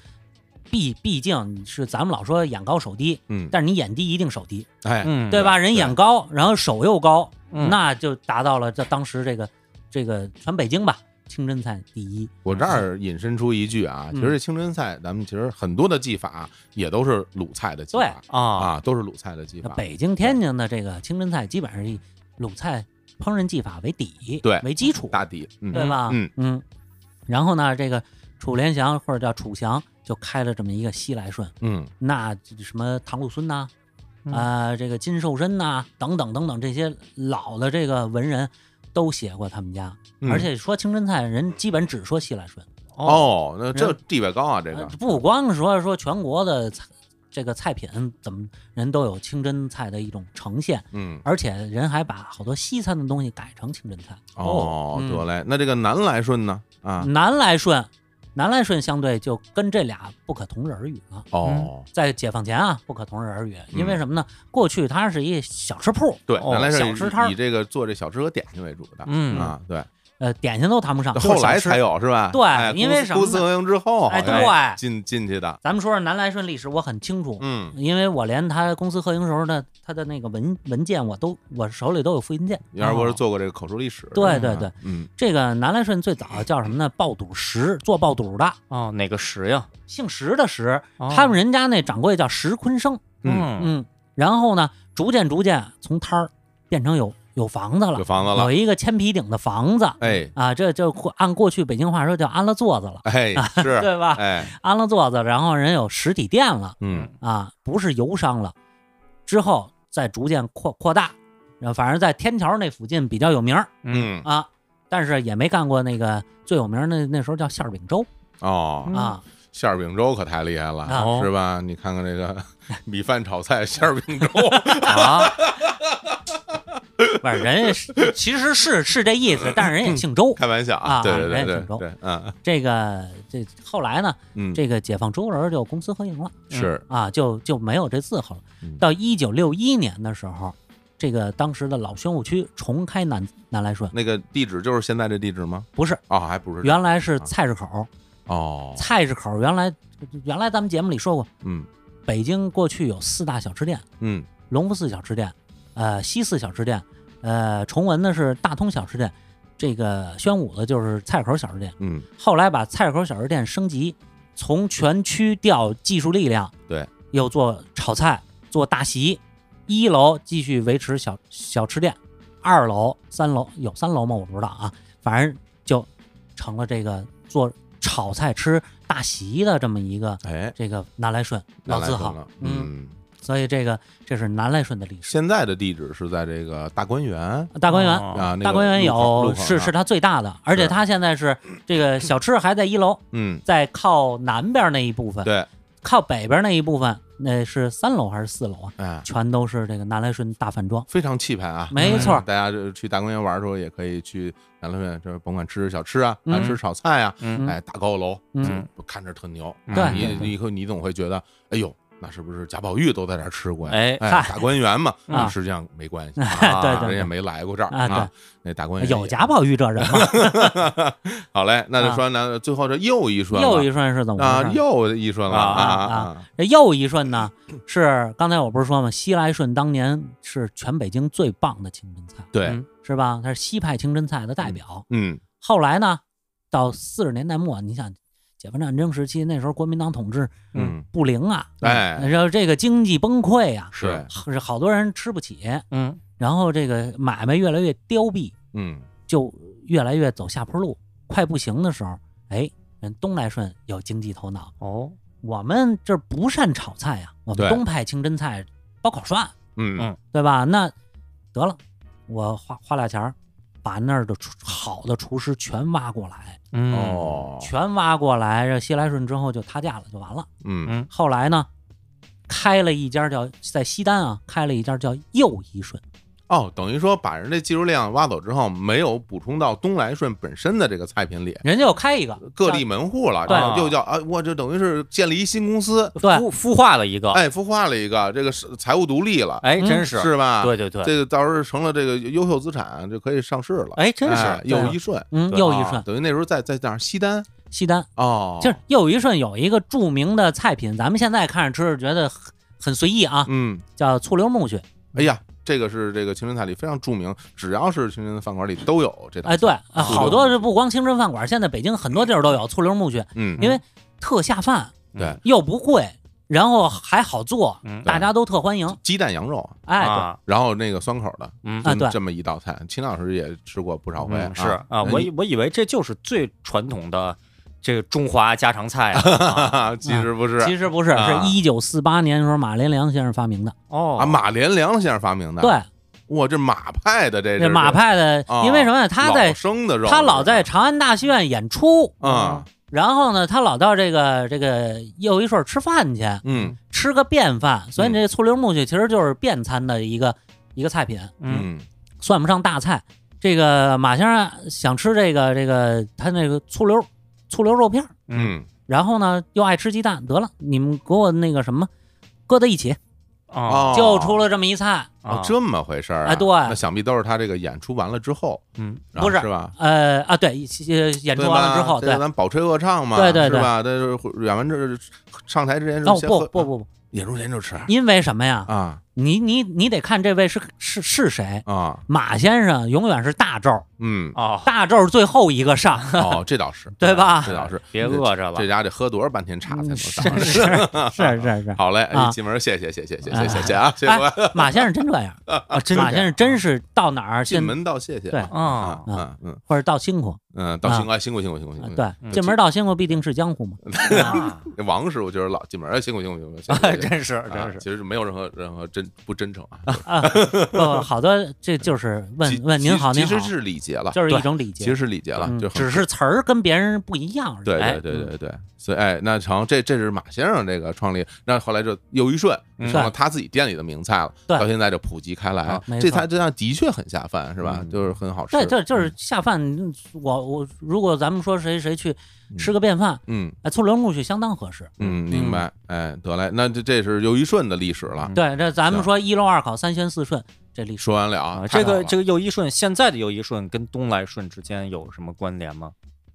毕毕竟是咱们老说眼高手低，嗯，但是你眼低一定手低，哎，嗯，对吧？人眼高，然后手又高，嗯。那就达到了这当时这个这个全北京吧，清真菜第一。我这儿引申出一句啊，其实这清真菜咱们其实很多的技法也都是鲁菜的技对法啊，啊，都是鲁菜的技法。北京、天津的这个清真菜基本上以鲁菜烹饪技法为底，对。为基础，大底，嗯。对吧？嗯。嗯。然后呢，这个楚连祥或者叫楚祥就开了这么一个西来顺，嗯。那什么唐鲁孙呐、嗯。啊，这个金寿申呐、等等等等这些老的这个文人都写过他们家，嗯。而且说清真菜人基本只说西来顺，哦，那这地位高啊，这个。呃不光说说全国的菜这个菜品怎么人都有清真菜的一种呈现，嗯。而且人还把好多西餐的东西改成清真菜。哦，嗯。得嘞，那这个南来顺呢？啊，南来顺，南来顺相对就跟这俩不可同日而语了。哦，在解放前啊，不可同日而语，因为嗯什么呢？过去它是一小吃铺，对，哦南来顺小吃摊儿。以以这个做这小吃和点心为主的，嗯。啊，对，呃，点心都谈不上，后来才。有是吧？对哎因为什么呢公司公私合营之后，哎对进进去的，咱们说说南来顺历史，我很清楚，嗯，因为我连他公司合营时候的他的那个文文件，我都我手里都有复印件。原来我是做过这个口述历史，对对对，嗯，这个南来顺最早叫什么呢？爆肚石，做爆肚的，哦，哪个石呀？姓石的石，哦他们人家那掌柜叫石坤生。嗯嗯，然后呢，逐渐逐渐从摊儿变成有有房子了有，房子了，有一个千皮顶的房子。哎啊，这就按过去北京话说叫安了座子了，哎是，对吧？哎，安了座子，然后人有实体店了嗯啊，不是油商了。之后再逐渐扩扩大，然后反正在天桥那附近比较有名嗯啊，但是也没干过那个最有名的那时候叫馅儿饼粥哦，啊，馅儿饼粥可太厉害了，啊是吧？你看看这个 米饭炒菜馅儿饼粥，啊，不是人家是其实是是这意思，但是人也姓周。开玩笑啊对对对人家姓周嗯这个这后来呢，嗯，这个解放周人就公私合营了是啊，就就没有这字号了嗯。到一九六一年的时候，这个当时的老宣武区重开南南来顺，那个地址就是现在这地址吗？不是，哦，还不是原来是菜市口。哦，菜市口原来原来咱们节目里说过，嗯北京过去有四大小吃店，嗯隆福寺小吃店，呃，西四小吃店，呃，崇文呢是大通小吃店，这个宣武的就是菜市口小吃店。嗯后来把菜市口小吃店升级，从全区调技术力量，对，又做炒菜，做大席。一楼继续维持小小吃店，二楼、三楼有三楼吗？我不知道啊，反正就成了这个做炒菜吃大席的这么一个哎，这个南来顺老字号嗯，所以这个这是南来顺的历史。现在的地址是在这个大观园。大观园，哦。啊，那个大观园有是是它最大的，而且它现在是这个小吃还在一楼，嗯，在靠南边那一部分，对，靠北边那一部分，那是三楼还是四楼啊？哎，全都是这个南来顺大饭庄。非常气派啊，没错。哎大家就去大观园玩的时候也可以去南来顺，就是甭管吃小吃啊，嗯。还吃炒菜啊，嗯。哎，大高楼，嗯。看着特牛，对。你你以后你总会觉得，哎呦。那是不是贾宝玉都在这儿吃过呀？哎哎，大观园嘛，啊实际上没关系，对啊对对人也没来过这儿啊对那大观园有贾宝玉这人吗？好嘞，那就啊说南最后这又一顺，又一顺是怎么啊回事？又一顺了啊啊啊！这又一顺呢，是刚才我不是说吗？西来顺当年是全北京最棒的清真菜，对，嗯是吧？它是西派清真菜的代表。嗯后来呢，到四十年代末，你想解放战争时期，那时候国民党统治嗯，不灵啊，哎。然后这个经济崩溃呀、是，是好多人吃不起，嗯。然后这个买卖越来越凋敝，嗯。就越来越走下坡路，快不行的时候，哎，人东来顺有经济头脑，哦。我们这不善炒菜呀、我们东派清真菜包烤涮，嗯。嗯。对吧？那得了，我花花俩钱儿，把那儿的好的厨师全挖过来，嗯。哦，全挖过来，这西来顺之后就塌架了，就完了。嗯。嗯。后来呢，开了一家叫在西单啊，开了一家叫又一顺，哦，等于说把人这技术量挖走之后，没有补充到东来顺本身的这个菜品里，人家又开一个各立门户了，对然后又叫啊，我这等于是建立一新公司，对孵孵化了一个，哎，孵化了一个，这个是财务独立了，哎，嗯真是是吧？对对对，这个到时候成了这个优秀资产，就可以上市了。哎，真哎是又一顺，嗯，又一顺，啊等于那时候在在哪儿西单西单。哦，就是又一顺有一个著名的菜品，咱们现在看着吃觉得很很随意啊，嗯，叫醋溜木须。哎呀，这个是这个清真菜里非常著名，只要是清真饭馆里都有这道哎，菜。对，呃好多是不光清真饭馆，现在北京很多地儿都有醋溜木须，嗯，因为特下饭，对。又不贵，然后还好做，嗯大家都特欢迎。鸡蛋羊肉，哎，然后那个酸口的，嗯。啊对。这么一道菜，秦老师也吃过不少回嗯，是啊啊，我以我以为这就是最传统的这个中华家常菜啊。啊，其实不是。其实不是，啊。是一九四八年的时候马连良先生发明的。哦。啊，马连良先生发明的。，对，哇，这马派的这这马派的啊，因为什么呢？他在生的肉，他老在长安大戏院演出，啊，然后呢，他老到这个这个又一顺吃饭去，嗯。吃个便饭，所以你这醋溜木须其实就是便餐的一个一个菜品，嗯。嗯。算不上大菜。这个马先生想吃这个这个他那个醋溜醋溜肉片儿，嗯。然后呢又爱吃鸡蛋，得了，你们给我那个什么搁在一起，哦哦，就出了这么一菜。哦啊，这么回事儿啊？哎对。那想必都是他这个演出完了之后，嗯。然后不是是吧？呃啊，对，呃演出完了之后，对这个，咱保吹恶唱嘛，对对对。是吧？演完这上台之前是哦不不不不，演出前就吃。因为什么呀？啊。你你你得看这位是是是谁。啊，马先生永远是大咒，嗯，哦，大咒最后一个上，哦，这倒是。对吧？这倒是，别饿着了。这家得喝多少半天茶才能上？是是是是是。好嘞，啊。哎进门谢谢谢谢谢谢哎谢谢啊，谢谢。马先生真这样，啊，真马先生真是到哪儿进进门道谢谢。对啊啊，嗯嗯。或者道辛苦，嗯，到辛苦哎辛苦辛苦辛苦辛苦，啊对，嗯进门到辛苦必定是江湖嘛。啊 这王师傅就是老进门哎辛苦辛苦辛苦真是啊真是其实没有任何任何真不真诚啊，啊，不，好多这就是问问您好您好其实，是礼节了，就是一种礼节，其实是礼节了，嗯就只是词儿跟别人不一样而已。对哎对对对对，所以哎，那成，这这是马先生这个创立，那后来就又一顺嗯成了他自己店里的名菜了，对到现在就普及开来啊，没错这菜这菜的确很下饭，是吧？嗯就是很好吃。对，这就是下饭。嗯我我如果咱们说谁谁去吃个便饭，嗯哎，醋溜木须相当合适。嗯，明白。哎，得嘞，那这这是又一顺的历史了。对，这咱们说一漏二考三鲜四顺，这历史说完了啊，啊，这个这个个又一顺，现在的又一顺跟东来顺之间有什么关联吗？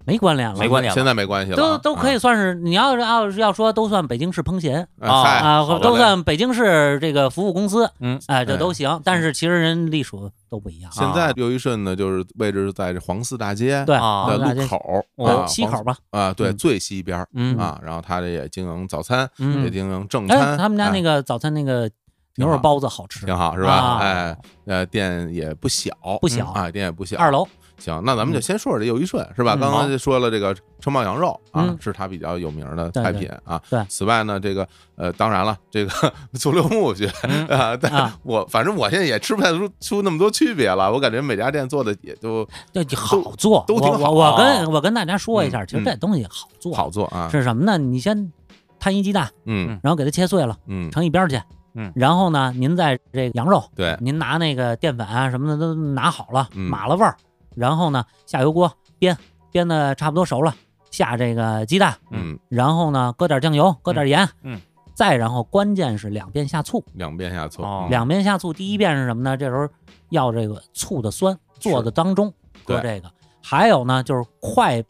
没关联了，没关联了。现在没关系了。啊，都都可以算是，你要是要要说都算北京市烹协啊啊，都算北京市这个服务公司，嗯，哎，这哎都行。但是其实人隶属都不一样。现在又一顺呢，就是位置在这黄寺大街对，啊。的路口西口吧，啊，对，嗯。最西边嗯。啊，然后他这也经营早餐，嗯。也经营正哎，餐，他们家哎。那个早餐那个牛肉包子好吃，挺好是吧？啊。哎，呃，店也不小，不小啊，店也不小。二楼行，那咱们就先说说这又一顺是吧？嗯刚刚就说了这个城堡羊肉啊嗯，是它比较有名的对对菜品啊。对此外呢，这个呃，当然了，这个 醋溜木须嗯啊，但啊我反正我现在也吃不太出出那么多区别了。我感觉每家店做的也都这就好做，都挺好我跟我跟大家说一下，嗯其实这东西好做，好做啊。是什么呢？你先摊一鸡蛋，嗯然后给它切碎了，嗯，盛一边儿去。嗯然后呢，您在这个羊肉，对，您拿那个淀粉啊什么的都拿好了，嗯码了味儿，然后呢下油锅煸，煸的差不多熟了，下这个鸡蛋，嗯，然后呢搁点酱油，搁点盐，嗯，再然后关键是两遍下醋，两遍下醋，两遍下醋，第一遍是什么呢？这时候要这个醋的酸做的当中搁这个，还有呢就是快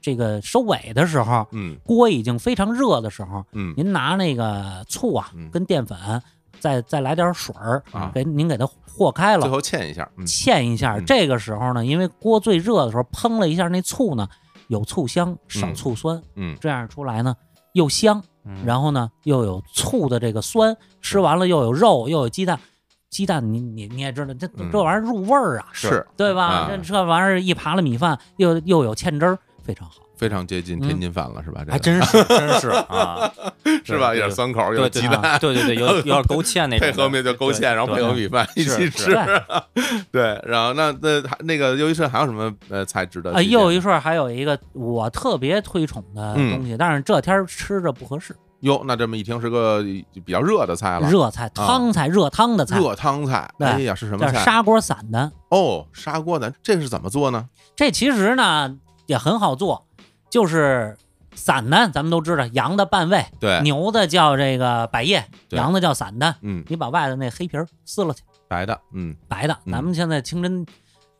这个收尾的时候，嗯。锅已经非常热的时候，嗯。您拿那个醋啊嗯。跟淀粉，再再来点水儿啊给您给它和开了，最后嵌一下，嗯嵌一下。嗯这个时候呢，因为锅最热的时候烹了一下那醋呢，有醋香，少嗯醋酸，嗯这样出来呢又香，嗯然后呢又有醋的这个酸，吃完了又有肉又有鸡蛋，鸡蛋你你你也知道，这嗯这玩意儿入味儿啊，是对吧？啊这这玩意儿一扒了米饭，又又有芡汁儿，非常好。非常接近天津饭了，是吧？这还真是真是啊，是吧？有对点酸口，有鸡蛋，对对对，有 有点勾芡那种，配合面就勾芡，然后配合米饭一起吃。对，然后那那那个又一顺还有什么呃菜值得啊？又一顺儿还有一个我特别推崇的嗯东西，但是这天儿吃着不合适，哟，那这么一听是个比较热的菜了，热菜、汤菜、热汤的菜，热汤菜。对哎呀，是什么菜？砂锅散的。哦，砂锅的，这是怎么做呢？这其实呢也很好做，就是散的，咱们都知道，羊的半胃，对，牛的叫这个百叶，羊的叫散的。嗯，你把外头那黑皮儿撕了去，白的，嗯。白的。嗯。咱们现在清真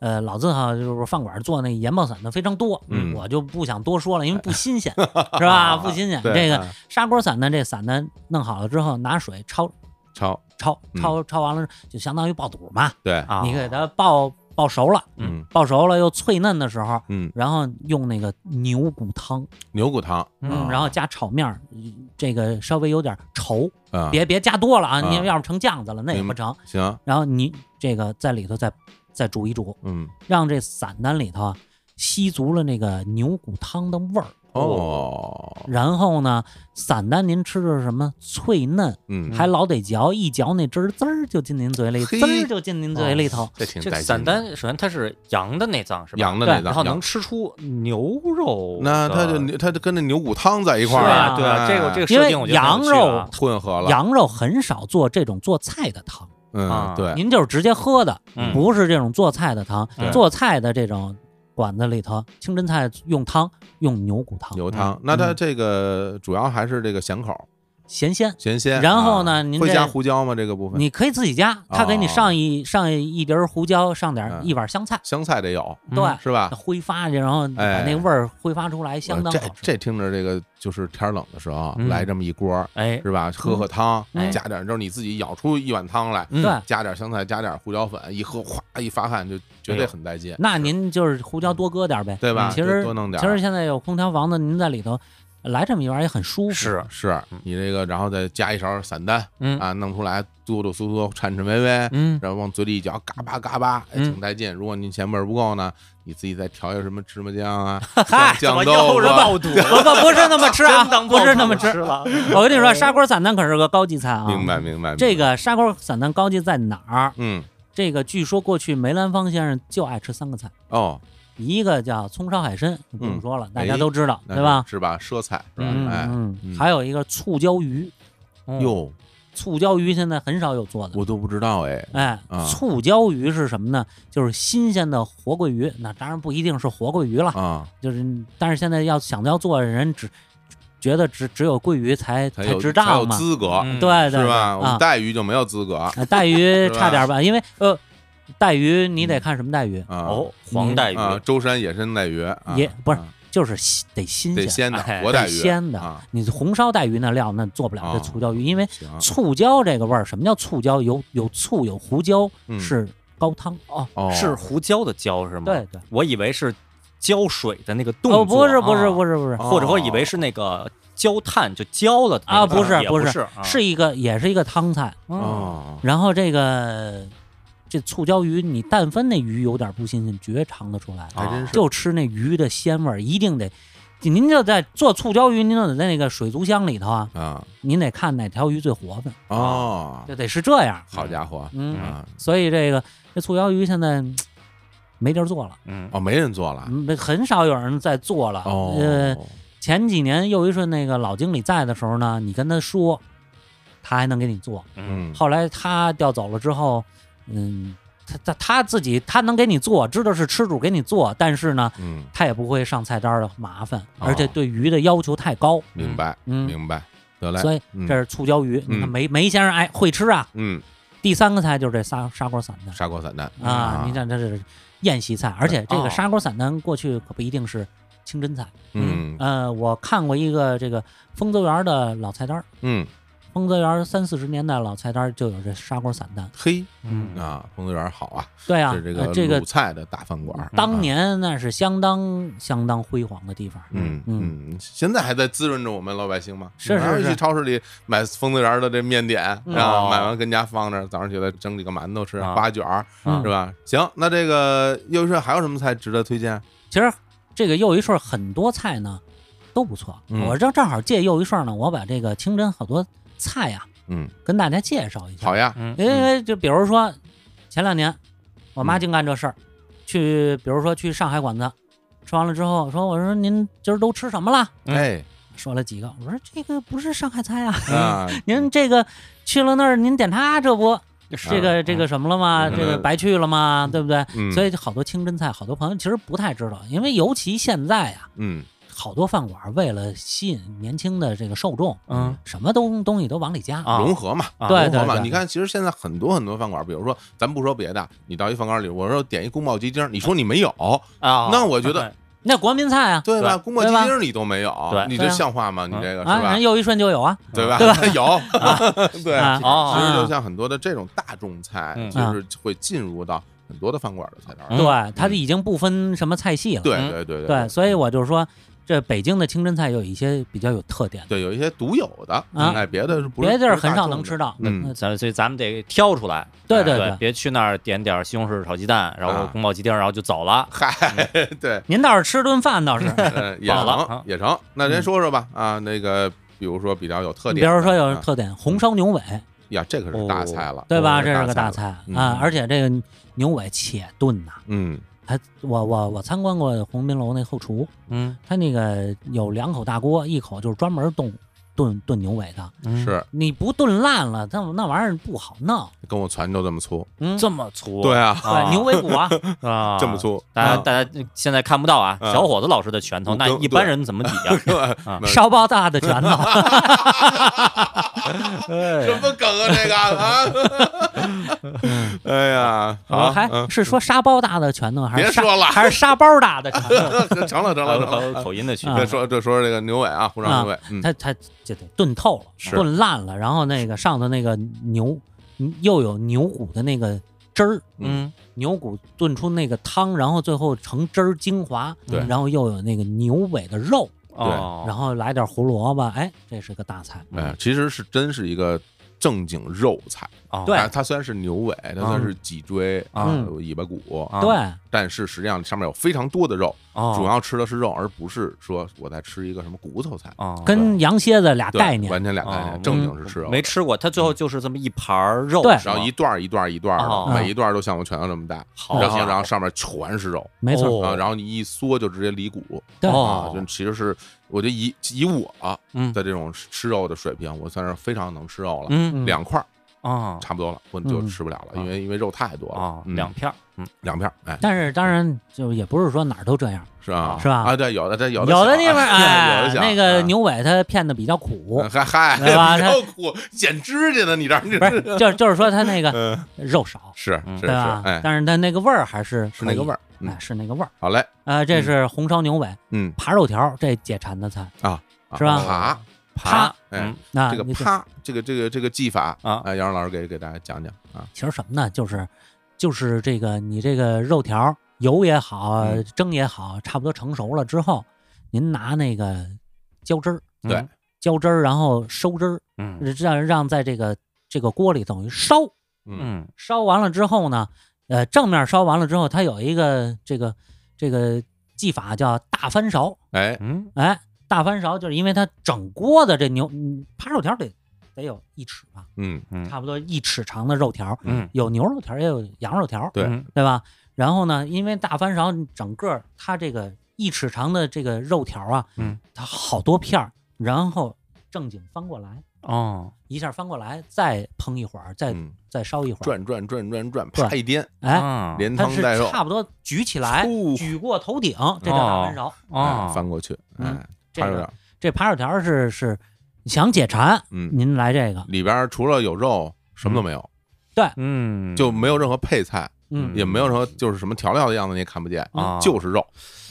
呃，老字号就是饭馆做那盐爆散的非常多，嗯。我就不想多说了，因为不新鲜，是吧？不新鲜。这个啊砂锅散的，这散的弄好了之后，拿水焯焯。焯嗯。焯焯完了，就相当于爆肚嘛，对，啊，你给它爆爆熟了，嗯。爆熟了又脆嫩的时候，嗯，然后用那个牛骨汤，牛骨汤，嗯，啊。然后加炒面儿，这个稍微有点稠，啊，别别加多了啊，啊。你要不成酱子了那也不成。行，然后你这个在里头再再煮一煮，嗯，让这散丹里头啊吸足了那个牛骨汤的味儿。哦，然后呢，散丹您吃的是什么？脆嫩，嗯，还老得嚼，一嚼那汁儿滋儿就进您嘴里，滋儿就进您嘴里头。这挺这带劲的。个散丹，首先它是羊的内脏是吧？羊的那对档，然后能吃出牛肉的，那它就它就跟那牛骨汤在一块儿。对啊。啊对啊，这个这个因为设定我觉得很有趣啊。羊肉混合了，羊肉很少做这种做菜的汤，嗯，啊对，您就是直接喝的，嗯。不是这种做菜的汤。对。做菜的这种馆子里头，清真菜用汤用牛骨汤，牛汤嗯，那它嗯这个主要还是这个咸口咸鲜。咸鲜，然后啊呢您会加胡椒吗？这个部分你可以自己加，他给你哦上一上一碟儿胡椒，上点一碗香菜，香菜得有，对，是吧？挥发去，然后把哎那个味儿挥发出来，相当这好吃。这听着这个就是天冷的时候嗯来这么一锅，哎，是吧？喝喝汤，嗯加点儿就是你自己舀出一碗汤来，嗯对，加点儿香菜，加点儿胡椒粉，一喝哗一发汗就绝对很带劲，那您就是胡椒多搁点儿呗，对吧？其实多多弄点儿，其实现在有空调房子，您在里头来这么一玩儿也很舒服。是是嗯你这个，然后再加一勺散丹嗯啊，弄出来哆哆嗦嗦、颤颤巍巍，嗯然后往嘴里一嚼，嘎巴嘎巴，挺带劲。如果您嫌味儿不够呢，你自己再调一个什么芝麻酱啊、嗨酱豆腐爆肚？不不不是那么吃啊不是那么吃。吃了。我跟你说，砂锅散丹可是个高级菜啊。明白明白。这，个砂锅散丹高级在哪儿？嗯，这个据说过去梅兰芳先生就爱吃三个菜，哦，一个叫葱烧海参，就不用嗯说了，大哎家都知道，那对吧？是吧？奢菜是吧？嗯哎，嗯嗯，还有一个醋椒鱼，哟，醋椒鱼现在很少有做的。我都不知道哎，哎啊，醋椒鱼是什么呢？就是新鲜的活桂鱼，那当然不一定是活桂鱼了，啊，就是但是现在要想要做的人只觉得只只有桂鱼才才有值才有当嘛，资格。嗯。对对是吧？我们啊，带鱼就没有资格。啊带鱼 差点吧，因为呃，带鱼你得看什么带鱼，啊。哦，黄带鱼，啊，舟山野生带鱼啊。也不是啊。就是得新鲜，得鲜的活带鱼，鲜的。啊。你红烧带鱼那料那做不了这哦醋椒鱼，因为，醋椒这个味儿，什么叫醋椒？有有醋有胡椒嗯。是高汤。哦。哦。是胡椒的椒是吗？对，对。我以为是浇水的那个动作，哦，不是不是啊。不是不是，哦。或者说以为是那个浇炭就浇了啊不是不是。是一个也是一个汤菜。哦，然后这个这醋椒鱼，你但凡那鱼有点不新鲜，绝尝得出来。还真是。就吃那鱼的鲜味儿，一定得。您就在做醋椒鱼，您就得在那个水族箱里头啊，啊。您得看哪条鱼最活泛，哦，就得是这样。好家伙，嗯。啊所以这个这醋椒鱼现在嗯没地儿做了，嗯哦，没人做了嗯很少有人在做了。哦，呃，前几年又一顺那个老经理在的时候呢，你跟他说，他还能给你做。嗯嗯，后来他调走了之后，嗯，他他他自己他能给你做，知道是吃主给你做，但是呢，嗯，他也不会上菜单的麻烦，哦而且对鱼的要求太高。明白嗯，明白，得嘞，所以嗯这是醋椒鱼。你看嗯梅梅先生哎会吃啊。嗯，第三个菜就是这砂砂锅散蛋砂锅散蛋啊，你看这是宴席菜，而且这哦。个砂锅散丹过去可不一定是清真菜。嗯。呃，我看过一个这个丰泽园的老菜单儿，嗯，丰泽园三四十年代老菜单儿就有这砂锅散蛋。嘿嗯啊，丰泽园好啊，对啊，是这个呃这个鲁菜的大饭馆儿，当啊年那是相当相当辉煌的地方。嗯嗯嗯，现在还在滋润着我们老百姓吗？是是是去超市里买丰泽园的这面点，嗯然后哦买完跟家放着，早上起来蒸几个馒头吃，啊花卷儿嗯是吧？行，那这个又一顺还有什么菜值得推荐？其实这个又一顺很多菜呢都不错。嗯我正正好借又一顺呢，我把这个清真好多菜呀嗯，跟大家介绍一下。好呀，嗯因为就比如说前两年我妈嗯。净干这事儿，去比如说去上海馆子吃完了之后说，我说您今儿都吃什么了？嗯。哎。说了几个，我说这个不是上海菜啊，啊，您这个去了那儿您点它这不？这个这个什么了吗？嗯。这个白去了吗？对不对？嗯，所以好多清真菜，好多朋友其实不太知道，因为尤其现在呀，嗯好多饭馆为了吸引年轻的这个受众，嗯什么东东西都往里加。啊融合嘛，啊对融合嘛。对你看，其实现在很多很多饭馆，比如说，咱不说别的，你到一饭馆里，我说点一宫保鸡丁，你说你没有，啊，那我觉得那国民菜啊，对吧？宫保鸡丁你都没有，你这像话吗？你这个是啊，吧人？又一顺就有啊，对吧？对吧 有，对。其实就啊像很多的这种大众菜，嗯就是会进入到很多的饭馆的菜单对，它已经不分什么菜系了。对嗯对对对，所以我就说，这北京的清真菜有一些比较有特点的，对，有一些独有的，啊哎，别的是不是别地儿很少能吃到。嗯咱所以咱们得挑出来，对对对，别去那儿点点西红柿炒鸡蛋，然后啊宫保鸡丁，然后就走了。嗨，对，您倒是吃顿饭倒是，呃 也成也成。那您说说吧，啊，那个比如说比较有特点比，如说有啊特点，红烧牛尾，呀，这可是大菜了，对吧？哦这是个大菜嗯啊，而且这个牛尾且炖呐，嗯它我我我参观过鸿宾楼那后厨，嗯他那个有两口大锅，一口就是专门炖炖炖牛尾的，嗯是你不炖烂了，那那玩意儿不好弄。跟我拳头这么粗，嗯，这么粗，对啊，对牛尾骨啊，啊，这么。粗，大家啊大家现在看不到啊，啊小伙子老师的拳头，那一般人怎么比 啊？烧包大的拳头。什么梗啊？这个啊，哎呀，我好，还嗯。是说沙包大的拳头，还是沙别说了。还是沙包大的拳头？成了成了。口音的区啊。别说就说说这个牛尾啊，红烧牛尾，嗯，它它就得炖透了，是。炖烂了，然后那个上头那个牛又有牛骨的那个汁儿，嗯。牛骨炖出那个汤，然后最后成汁儿精华，对。然后又有那个牛尾的肉，对，然后来点胡萝卜，哎，这是个大菜。哎，其实是真是一个正经肉菜。哦。对。它它虽然是牛尾，它虽然是脊椎嗯。啊、有尾巴骨，啊对，但是实际上上面有非常多的肉，哦。主要吃的是肉，而不是说我在吃一个什么骨头菜。哦。跟羊蝎子俩概念。完全俩概哦。念，正经是吃肉，没吃过，它最后就是这么一盘儿肉，然后一段儿一段儿一段的，每一段儿都像我拳头这么大，好然后然后上面全是肉，没错，然后你一缩就直接离骨。对。就其实是我觉得以以我嗯。的这种吃肉的水平，我算是非常能吃肉了，嗯。两块儿啊。差不多了，我就嗯。吃不了了，啊。因为因为肉太多了啊，嗯。两片儿，嗯。两片儿，哎，但是当然就也不是说哪儿都这样，是吧？是吧啊，对，有的这有的有的地方有哎那个啊牛尾它片的比较苦，嗨嗨，对吧 比较苦，剪指甲呢，你这不是，就就是说它那个嗯，肉少，嗯是是吧？哎，但是它那个味儿还是，是那个味儿，嗯哎，，是那个味儿。好嘞，呃，这是红烧牛尾，嗯，扒肉条，这解馋的菜。啊是吧扒扒，哎嗯那这个扒，这个这个这个技法啊哎，杨老师给给大家讲讲啊，其实什么呢？就是就是这个你这个肉条油也好嗯，蒸也好，差不多成熟了之后，您拿那个浇汁儿，对嗯。浇汁儿，然后收汁儿，嗯让让在这个这个锅里等于烧，嗯嗯。烧完了之后呢，呃，正面烧完了之后，它有一个这个这个技法叫大翻勺，哎，嗯。哎，大翻勺就是因为它整锅的这牛嗯扒肉条得得有一尺吧，嗯嗯。差不多一尺长的肉条，嗯。有牛肉条也有羊肉条，对嗯。对吧？然后呢，因为大翻勺整个它这个一尺长的这个肉条啊，嗯，它好多片儿，然后正经翻过来，哦一下翻过来，再烹一会儿，再、嗯，再烧一会儿，转转转转转，啪一颠，哎，啊连汤带肉，差不多举起来，呼举过头顶，这叫大翻勺。哎哦翻过去，嗯哎，这个拍着点，这扒肉条是是想解馋，嗯，您来这个，里边除了有肉，什么都没有，对嗯就没有任何配菜，嗯，也没有说就是什么调料的样子，你也看不见，啊。就是肉，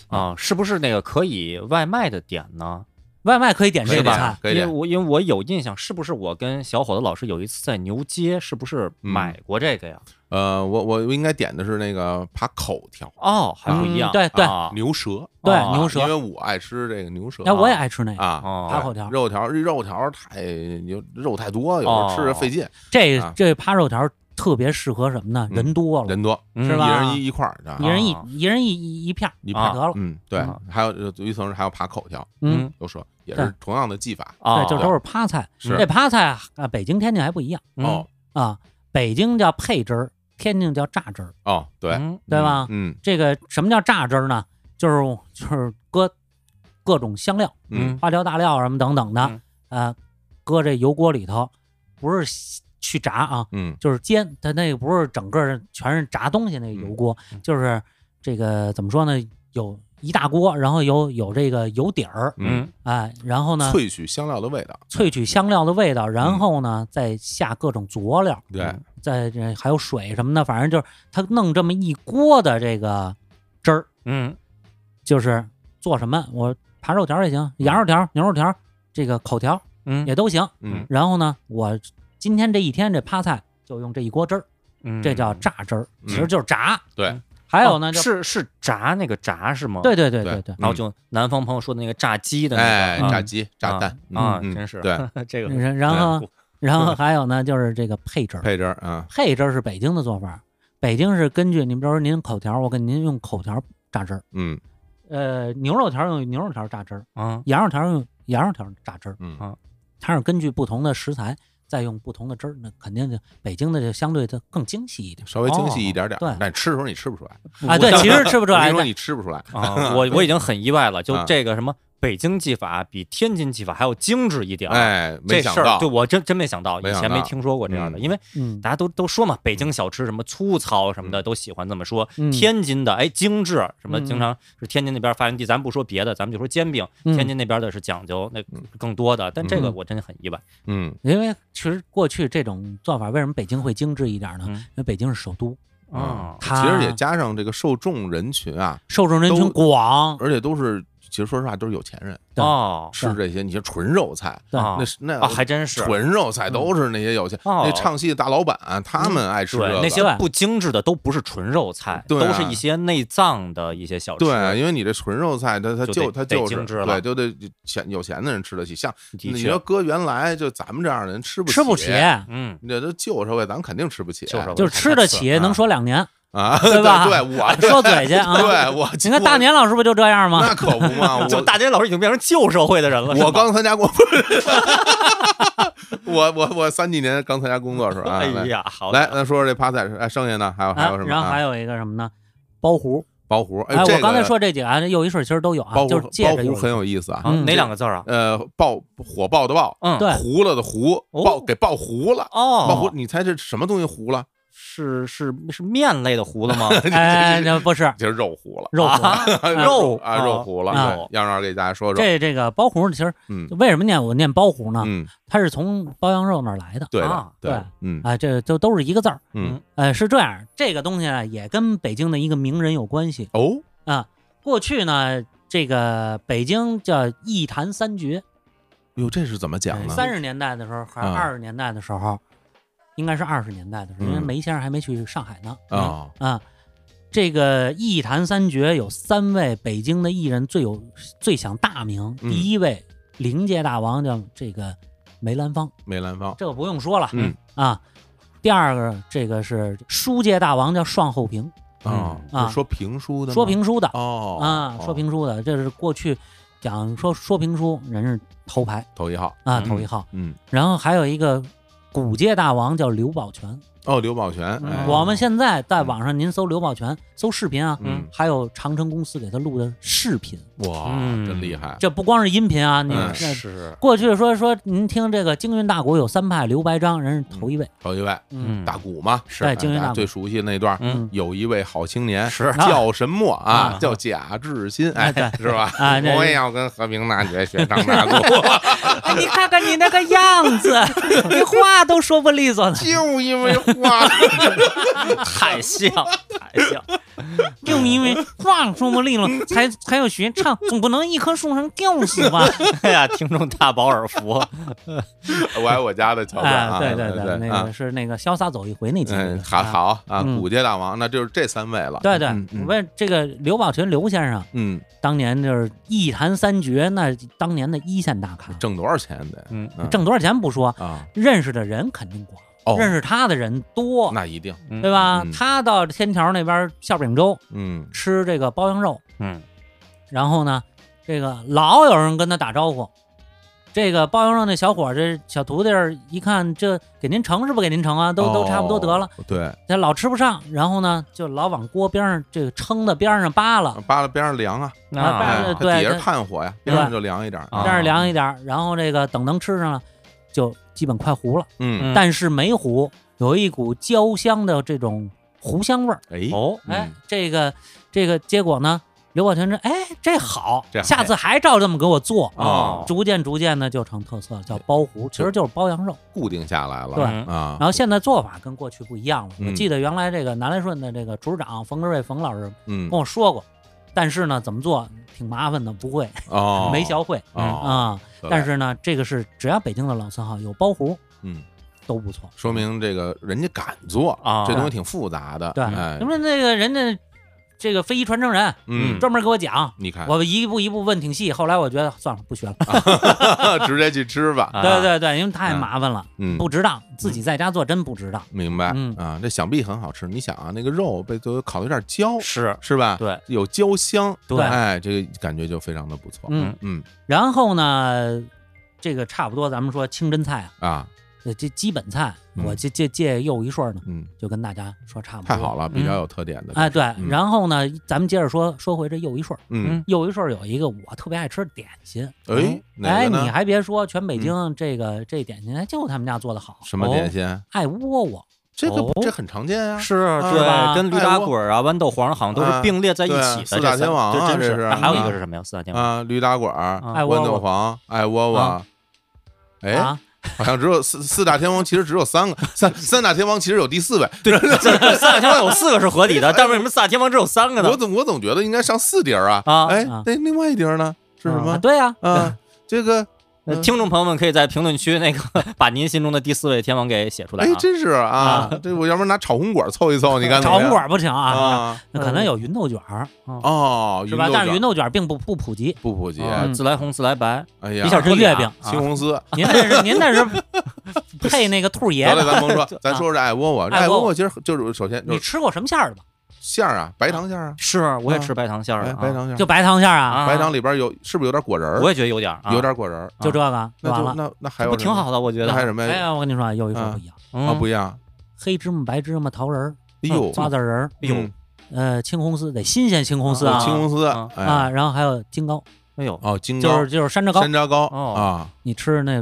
啊，是不是那个可以外卖的点呢？外卖可以点这个菜，可以点，因为我因为我有印象，是不是我跟小伙子老师有一次在牛街，是不是嗯。买过这个呀？呃，我我应该点的是那个扒口条，哦，还不一样，嗯对对。啊牛舌，对哦牛舌。因为我爱吃这个牛舌哎，我也爱吃那个啊，哦扒口条，肉条肉条太有肉太多，有时哦候吃着费劲，啊。这这扒肉条特别适合什么呢？嗯人多了，人多，嗯是吧？一人一一块儿，一人一啊。一人一一一片儿一啊得了，嗯，对啊，还有有一层还有扒口条，嗯，有说，也是同样的技法，啊，对，就都是趴菜。是。这趴菜啊，北京、天津还不一样啊，北京叫配汁儿，天津叫榨汁儿，哦，对，嗯。对吧？嗯这个什么叫榨汁儿呢？就是就是搁各种香料、嗯。花椒、大料什么等等的嗯，呃，搁这油锅里头，不是去炸啊，嗯就是煎。它那个不是整个全是炸东西那个油锅，嗯就是这个怎么说呢？有一大锅，然后有有这个油底儿，嗯，哎，然后呢萃取香料的味道，萃取香料的味道，然后呢再下各种佐料，对，嗯再这还有水什么的，反正就是他弄这么一锅的这个汁儿，嗯就是做什么我扒肉条也行，羊肉条、牛肉条，这个口条嗯也都行。嗯然后呢，我今天这一天这趴菜就用这一锅汁儿，嗯，这叫榨汁儿，嗯。其实就是炸。对，还有呢，是是炸那个炸是吗？对对对对对对，然后就南方朋友说的那个炸鸡的那哎，炸鸡、炸蛋。啊，嗯嗯真是。对，这个。然然后然后还有呢，就是这个配汁儿，配汁儿啊，配汁儿是北京的做法，北京是根据您比如说您口条，我给您用口条榨汁儿，嗯。呃，牛肉条用牛肉条榨汁儿，啊羊肉条用羊肉条榨汁儿，嗯。啊。它是根据不同的食材再用不同的汁儿，那肯定就北京的就相对的更精细一点。稍微精细一点点哦对。儿，但吃的时候你吃不出来，啊。对，其实吃不出来的我跟你说，你吃不出来，啊，我我已经很意外了，就啊。这个什么北京技法比天津技法还要精致一点儿。哎，没这事儿想到，对我真真没想到，以前没听说过这样的，嗯。因为嗯。大家都都说嘛，北京小吃什么粗糙什么的，嗯。都喜欢这么说。嗯。天津的哎精致什么，嗯。经常是天津那边发源地，咱不说别的，咱们就说煎饼，嗯。天津那边的是讲究那更多的，但这个嗯。我真的很意外。嗯。因为其实过去这种做法，为什么北京会精致一点呢？嗯。因为北京是首都，啊它其实也加上这个受众人群啊，受众人群广，而且都是，其实说实话都是有钱人。哦。吃这些，你像纯肉菜，那是那啊，还真是。纯肉菜都是那些有钱，哦。那唱戏的大老板他们爱吃这个对那些不精致的都不是纯肉菜，都是一些内脏的一些小吃。对，因为你这纯肉菜，它它就它就是对，就得钱有钱的人吃得起。像你要，搁原来就咱们这样的人吃不吃不起，嗯，那都旧社会，咱们肯定吃不起。旧社会就是吃得起，啊能说两年，啊，对吧对我说嘴去啊。对我，你看大年老师不就这样吗？那可不嘛，我就大年老师已经变成旧社会的人了。我刚参加过，我我我三几年刚参加工作时候啊，哎呀，好来，那说说这趴菜，哎，剩下呢还有还啊有什么？啊然后还有一个什么呢？包胡。包胡，哎，我刚才说这几个啊，又一水其实都有啊，包胡就是借包胡很有意思啊，哪两个字啊？呃，爆火爆的爆，嗯，对糊了的糊，哦爆给爆糊了，哦爆糊，哦，你猜这什么东西糊了？是是是面类的糊了吗？哎，那不是 就是肉糊了，肉 肉啊，肉糊了。啊对杨老师给大家说说，这这个包胡，其实嗯为什么念我念包胡呢？嗯，它是从包羊肉那儿来的。对对对，嗯哎，这都都是一个字儿。嗯，呃，是这样，这个东西呢也跟北京的一个名人有关系哦，啊。过去呢，这个北京叫一坛三绝，哟，这是怎么讲呢？三十年代的时候还是啊二十年代的时候，应该是二十年代的时候，因为嗯梅先生还没去上海呢。啊，啊，这个艺坛三绝有三位北京的艺人最有最响大名，嗯第一位灵界大王叫这个梅兰芳，梅兰芳，这个不用说了，嗯啊。第二个这个是书界大王叫双厚平，啊，啊说评书的，说评书的哦啊，说评书的，这是过去讲说说评书人是头牌头一号啊，嗯头一号。嗯，然后还有一个古界大王叫刘宝全，哦，刘宝全，我们现在在网上您搜刘宝全，搜视频啊，嗯。还有长城公司给他录的视频，哇，嗯。真厉害，这不光是音频啊，您嗯是，过去说说您听这个京韵大鼓有三派，刘白章人是头一位，头一位。嗯，大鼓嘛，是。对京韵大鼓。最熟悉的那段，嗯，有一位好青年是。叫什么啊？啊？叫贾志新，哎对。是吧？我也要跟和平大学学唱大鼓，哎你看看你那个样子，你话都说不利索呢，就因为话，太像，太像，就因为话说不利落，才才要学唱，总不能一棵树上吊死吧？哎呀，听众大饱耳福，我爱我家的桥段哎，啊，对对对，那啊。个是那个潇洒走一回那集，嗯，好啊。好啊，嗯。古街大王，那就是这三位了。对对问这个刘宝全刘先生，嗯，当年就是一坛三绝，那当年的一线大咖，挣多少钱得？嗯嗯。挣多少钱不说，啊，认识的人肯定广，哦，认识他的人多，那一定，对吧？嗯。他到天桥那边馅饼粥嗯。吃这个包羊肉，嗯，然后呢，这个老有人跟他打招呼。这个包羊肉那小伙这小徒弟儿一看，这给您盛是不给您盛啊？都都差不多得了，哦。对，他老吃不上，然后呢，就老往锅边上这个撑的边上扒拉，扒拉边上凉啊，啊。啊哎，扒拉它底下炭火呀，边上就凉一点儿啊。边上凉一点儿，然后这个等能吃上了，就基本快糊了。嗯，嗯但是没糊，有一股焦香的这种糊香味儿。哎，哦，哎嗯，这个这个结果呢，刘宝全说：“哎，这好这，好下次还照这么给我做。哦逐渐逐渐的就成特色了，叫包糊，其实就是包羊肉。固定下来了，对嗯啊然，后现在做法跟过去不一样了。嗯我记得原来这个南来顺的这个厨师长冯德瑞冯老师嗯跟我说过，但是呢，怎么做挺麻烦的，不会，哦，没学会哦，啊。但是呢，这个是只要北京的老字号有包胡嗯，都不错。说明这个人家敢做啊这东西挺复杂的，对，哎因，为那个人家这个非遗传承人嗯，专门给我讲，你看，我一步一步问挺细。后来我觉得算了，不学了。直接去吃吧，啊对对对，因为太麻烦了，嗯，不值当，自己在家做真不值当。明白。嗯。啊，这想必很好吃。你想啊，那个肉被都烤的有点焦，是。是吧？对，有焦香，对。哎，这个感觉就非常的不错。嗯，嗯。然后呢，这个差不多，咱们说清真菜啊，啊，这这基本菜，嗯我借借借又一顺呢，嗯，就跟大家说差不多。太好了，比较有特点的。哎，对，嗯然后呢，咱们接着说说回这又一顺儿，嗯，又一顺儿有一个我特别爱吃的点心，哎，哪哎，个呢嗯你还别说，全北京这个这点心，哎，就他们家做的好，什么点心？爱窝窝，这个哦这很常见呀。是，吧对，跟驴打滚啊、豌豆黄好像都是啊并列在一起的。四大这三天王啊这真是。这是那还有一啊个是什么呀？四大天王。啊，驴打滚儿、啊豌豆爱窝窝黄、爱窝窝啊。哎，啊，好像只有四四大天王，其实只有三个，三三大天王其实有第四位。对，这这四大天王有四个是合理的，但为什么四大天王只有三个呢我？总我总觉得应该上四碟儿啊。啊哎啊，那另外一碟儿呢是什啊么？对呀，啊，这个呃听众朋友们可以在评论区那个 把您心中的第四位天王给写出来哎，啊。真是啊，这我要不然拿炒红果凑一凑，你看炒红果儿不行啊，啊？那可能有芸豆卷儿，哦，是吧？云豆卷但是芸豆卷儿并不不普及，不普及，自来红、自来白，哎呀，一下是月饼啊 西红丝。您那是您那是配那个兔爷 得了，咱甭说，咱说说这艾窝窝。这爱窝窝。爱窝窝其实就是首先就是你吃过什么馅儿的吧？馅儿啊，白糖馅儿啊，是我也吃白糖馅儿哎，的啊，白糖馅儿就，白糖馅儿啊，啊白糖里边有是不是有点果仁儿？我也觉得有点有点果仁儿，就这个那就完了。那那还有不挺好的，我觉得。还有什么呀？哎呀，我跟你说，有一说不一样，啊，嗯不一样。黑芝麻、白芝麻、桃仁儿、哎呦，瓜子仁儿，哎呦嗯呃，青红丝得新鲜青红丝啊青红丝啊然后还有金糕，哎呦，哦，金糕就是就是山楂糕，山楂糕哦啊。你吃那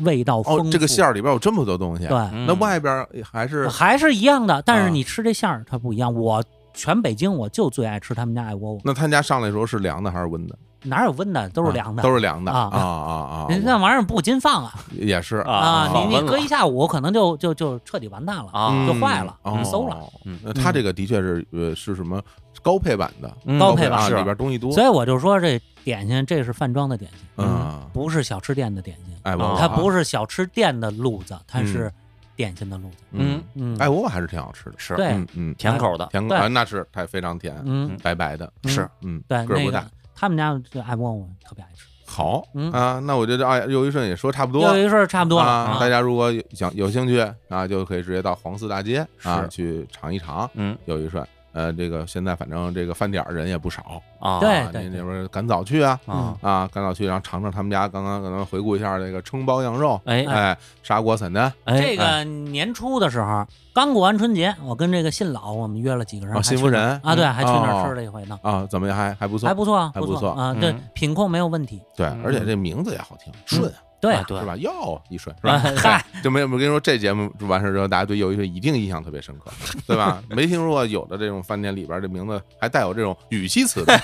味道丰哦，富。这个馅儿里边有这么多东西。对，嗯那外边还是还是一样的，但啊是你吃这馅儿它不一样。我全北京我就最爱吃他们家爱窝窝，那他们家上来的时候是凉的还是温的？哪有温的，都是凉的，啊都是凉的啊啊啊啊！人那玩意儿不禁放啊也是啊你你搁一下午，可能就就就彻底完蛋了啊就坏了，馊了。那它这个的确是呃是什么高配版的，嗯高配版啊，里边东西多。所以我就说这点心，这是饭庄的点心，嗯，不是小吃店的点心，它不是小吃店的路子，它嗯是点心的路子。嗯，嗯，艾窝窝还是挺好吃的，是对嗯嗯，甜口的，甜口啊，那是它非常甜，嗯，白白的，嗯是嗯，对，个个儿不大。他们家这爱窝窝特别爱吃，好嗯啊，那我觉得啊，又一顺也说差不多又一顺差不多了啊，大啊。家如果有想有兴趣啊，就可以直接到黄寺大街啊去尝一尝嗯又一顺。呃，这个现在反正这个饭点儿人也不少，啊，对啊您那边赶早去啊啊，啊，赶早去，然后尝尝他们家刚刚可能回顾一下这个葱包羊肉，哎哎，砂锅散丹，哎，这个年初的时候，刚过完春节，我跟这个信老我们约了几个人，哦还去那儿新夫人啊，对，还去那哦儿吃了一回呢，啊，怎么样？还还不错，还不错啊，还不错啊，对品控没有问题，对，嗯而且这名字也好听，顺对对是吧？哟一顺是吧？哎嗨，就没有，我跟你说，这节目完事儿之后，大家对又一顺一定印象特别深刻，对吧？没听说过有的这种饭店里边这名字还带有这种语气词的，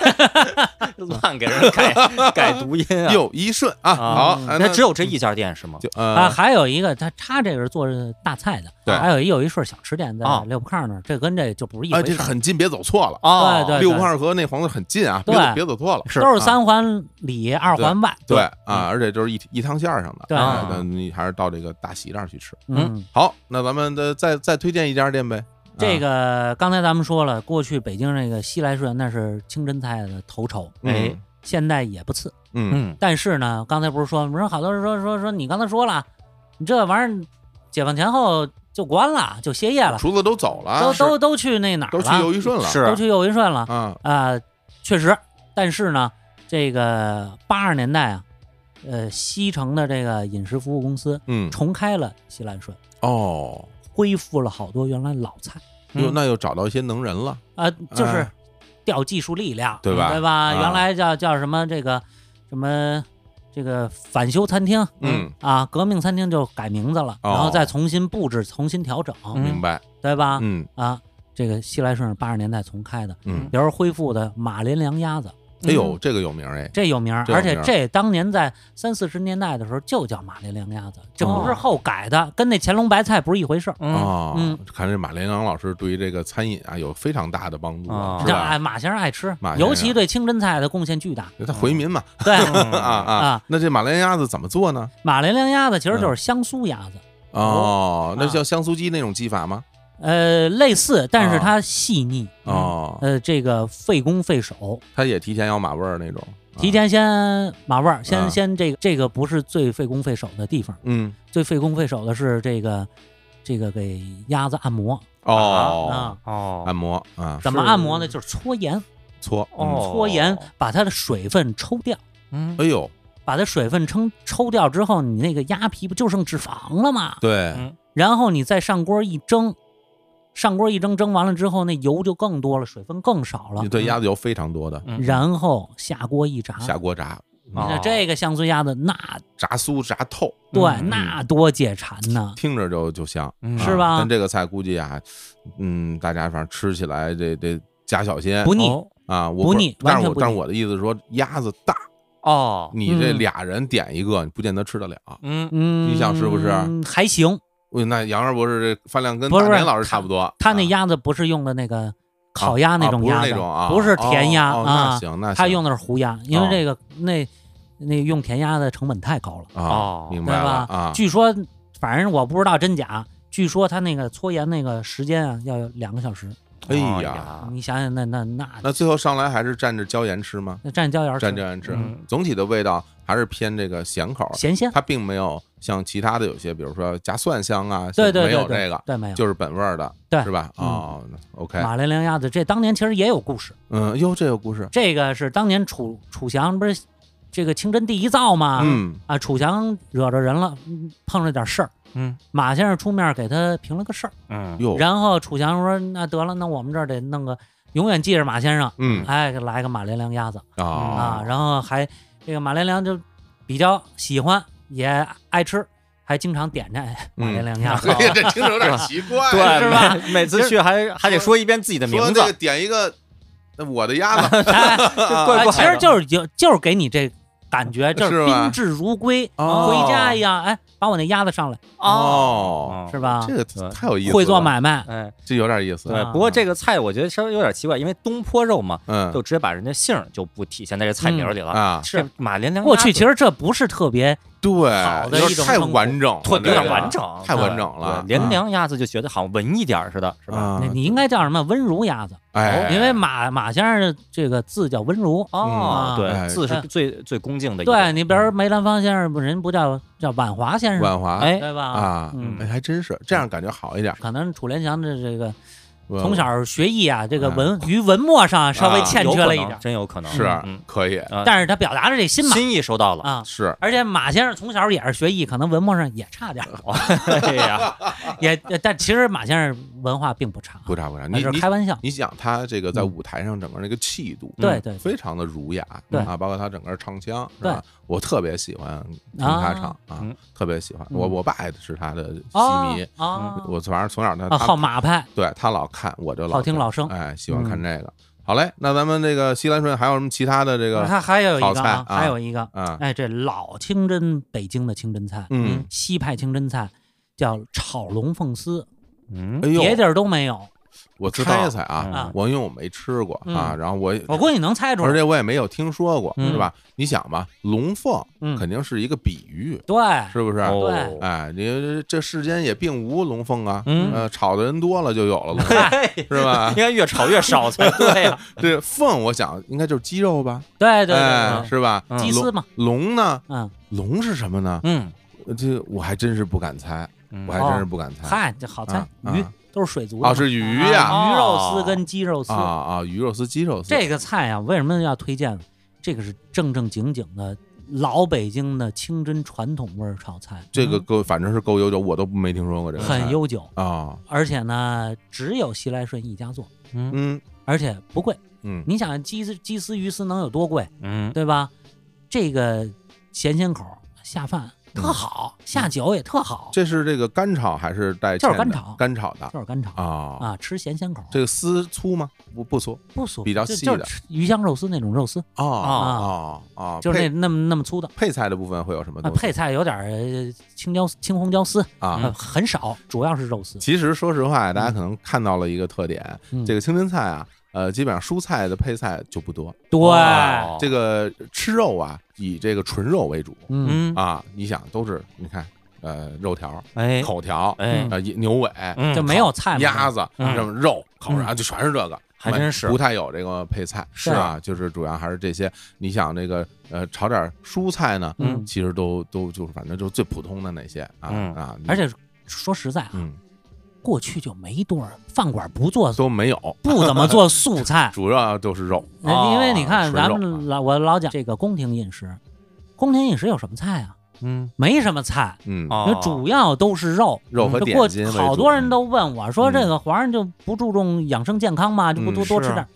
乱给人改 改读音啊，又一顺啊。啊好，那只有这一家店是吗？就啊，呃，还有一个他他这个是做大菜的，对还有一有一顺小吃店在啊六铺炕那儿，这跟这就不是一哎，回事很近，别走错了。哦，对对六铺炕和那黄子很近啊，别别走错了。是都是啊三环里二环外，对啊，而且就是一一趟线上的。对你还是到这个大喜那儿去吃。嗯。好，那咱们的再再推荐一家店呗。这啊个刚才咱们说了，过去北京那个西来顺那是清真菜的头筹，哎。嗯现在也不次。嗯。嗯。但是呢，刚才不是说，不是好多人说说说你刚才说了，你这玩意儿解放前后就关了，就歇业了，厨子都走了，都都都去那哪儿都去了？又一顺了，是。都去又一顺了。啊，啊、确实。但是呢，这个八十年代啊，呃，西城的这个饮食服务公司嗯，重开了西来顺，哦，恢复了好多原来老菜又嗯那又找到一些能人了，啊、就是哎调技术力量，对吧对吧？啊。原来叫叫什么这个什么这个返修餐厅，嗯，啊，革命餐厅就改名字了，哦。然后再重新布置、重新调整，嗯明白，对吧？嗯。啊，这个西来顺是八十年代重开的，嗯，比如恢复的马连良鸭子，哎呦，这个有名哎，这有名而且这当年在三四十年代的时候就叫马连良鸭子，这不是哦后改的，跟那乾隆白菜不是一回事儿。啊哦，嗯看这马连良老师对于这个餐饮啊有非常大的帮助啊，吧？马先生爱吃马，尤其对清真菜的贡献巨大。他回民嘛，对，啊啊，那这马连良鸭子怎么做呢？马连良鸭子其实就是香酥鸭子，哦，那叫香酥鸡那种技法吗？呃，类似，但是哦它细腻，哦，呃，这个费工费手，它也提前要马味儿那种，啊提，前先马味儿，啊。先先这个这个不是最费工费手的地方，嗯，最费工费手的是这个这个给鸭子按摩。哦。啊，哦。按摩啊，怎么按摩呢？就是搓盐，搓，嗯哦搓盐把它的水分抽掉，嗯。哎呦，把它水分抽抽掉之后，你那个鸭皮不就剩脂肪了吗？对，嗯。然后你再上锅一蒸，上锅一蒸，蒸完了之后那油就更多了，水分更少了。你。对鸭子油非常多的，嗯。然后下锅一炸，下锅炸，你看哦。这个香酥鸭子，那炸酥炸透，对嗯。那多解馋呢！听着就就香，是吧？但这个菜估计啊，嗯，大家反正吃起来这这加小心。不腻，哦。啊，我不腻但是我但是我的意思是说，鸭子大，哦，你这嗯。俩人点一个，你不见得吃得了。嗯。嗯，你想是不是？还行？喂那杨二博士这饭量跟不是不是大年老师差不多，他那啊鸭子不是用的那个烤鸭那啊不是种鸭子，那种啊，不是甜鸭哦哦那啊，行那行，他用的是糊鸭，因为哦这个那那用甜鸭的成本太高了，啊哦，明白吧？啊，据说，反正我不知道真假。据说他那个搓盐那个时间啊，要有两个小时。哎哦呀，你想想，那那那那最后上来还是蘸着椒盐吃吗？那蘸椒盐吃。蘸椒盐吃。嗯，总体的味道还是偏这个咸口，咸鲜，它并没有像其他的有些，比如说加蒜香啊，对对没对对有这个，对没有。就是本味儿的，对。是吧？嗯。哦，OK，马连良鸭子，这当年其实也有故事。嗯，哟，这有故事，这个是当年楚楚祥不是这个清真第一灶吗？嗯，啊，楚祥惹着人了，嗯碰着点事儿，嗯。马先生出面给他评了个事儿。嗯。哟，然后楚祥说：“那得了，那我们这儿得弄个永远记着马先生，嗯。哎，给来个马连良鸭子。啊。啊，然后还这个马连良就比较喜欢，也爱吃，还经常点这马连良鸭子。嘿 这听着有点奇怪，对，是吧？每每次去还还得说一遍自己的名字。说这，个点一个，那我的鸭子。哎，怪怪其实就是就就是给你这感觉，就是宾至如归，哦。回家一样。哎，把我那鸭子上来，哦，是吧？这个对太有意思了，会做买卖，哎，这有点意思，对，啊不过这个菜我觉得稍微有点奇怪，因为东坡肉嘛，嗯。就直接把人家姓就不体现在这菜名里了。啊，是马连良过去其实这不是特别对，好的有点太完整有点完整，太完整了对连良鸭子就觉得好像文艺点儿似的，是吧？你应该叫什么温如鸭子，哎，因为马马先生这个字叫温如。哦，对，字是最最恭敬的一个。对你比如梅兰芳先生，不人不叫叫婉华先生，婉华哎对吧？啊，嗯哎，还真是这样，感觉好一点。可能楚连祥的这个我从小学艺啊，这个哎文于文墨上稍微啊欠缺了一点，真有可能。是嗯可以，啊。但是他表达的这心嘛。心意收到了。啊。是。而且马先生从小也是学艺，可能文墨上也差点儿，哎呀，也但其实马先生文化并不差，不差不差。你你是开玩笑。你想他这个在嗯舞台上整个那个气度，对对非常的儒雅，对。啊，包括他整个唱腔，是吧？我特别喜欢听他啊唱啊嗯，特别喜欢。嗯。我我爸也是他的哦戏迷，啊，我反正从小他好马派，对他老看，我就老听老生。哎，喜欢看嗯。这个。好嘞，那咱们这个西兰顺还有什么其他的这个他还有一个啊，啊？还有一个，啊？哎，这老清真北京的清真菜，嗯，西派清真菜叫炒龙凤丝，嗯。别地儿都没有。我知道猜猜啊啊，我因为我没吃过啊，嗯然后我也我估计能猜出来。而且我也没有听说过，嗯是吧？你想吧，龙凤嗯肯定是一个比喻，对，是不是？哦对哎，你这世间也并无龙凤啊，嗯呃，炒的人多了就有了龙凤，是吧 应？该越炒越少才 对呀。这凤我想应该就是鸡肉吧，对对是吧？鸡丝嘛，龙呢？嗯，龙是什么呢？嗯，这我还真是不敢猜，嗯我还真是不敢猜。嗨，这好猜啊，鱼啊都是水族的嘛。哦，是鱼呀，啊鱼肉哦丝跟鸡肉丝。啊。啊，鱼肉丝、鸡肉丝，这个菜啊，为什么要推荐？这个是正正经经的老北京的清真传统味儿炒菜，这个够，反正是够悠久，我都没听说过这个很悠久，啊，而且呢，只有西来顺一家做，嗯。嗯。而且不贵。嗯，你想鸡丝、鸡丝、鱼丝能有多贵，嗯。对吧？这个咸鲜口下饭，特好，下酒也特好，这是这个干炒还是带就是干炒干炒的就是干炒啊？啊，吃咸鲜口，这个丝粗吗？不不粗不粗，比较细的鱼香肉丝那种肉丝，啊啊哦哦，就是那那么那么粗的。配菜的部分会有什么？配菜有点青椒青红椒丝啊呃很少，主要是肉丝。其实说实话，大家可能看到了一个特点，嗯这个清真菜啊，呃，基本上蔬菜的配菜就不多。对，哦这个吃肉啊，以这个纯肉为主啊。你想，都是你看，呃，肉条、哎口条，哎，呃，牛尾、嗯就没有菜鸭子，嗯什么肉、烤嗯然后就全是这个。还真是不太有这个配菜，是啊，就是主要还是这些。你想这个呃，炒点蔬菜呢，嗯其实都都就是反正就是最普通的那些啊而且说实在啊，嗯过去就没多少饭馆不做都没有，不怎么做素菜，主要就是肉。哦因为你看咱们老我老讲这个宫廷饮食，宫廷饮食有什么菜啊？嗯。没什么菜，嗯，哦因为主要都是肉。肉和过点心为主，好多人都问我说：“嗯。这个皇上就不注重养生健康吗？就不多多吃点儿？”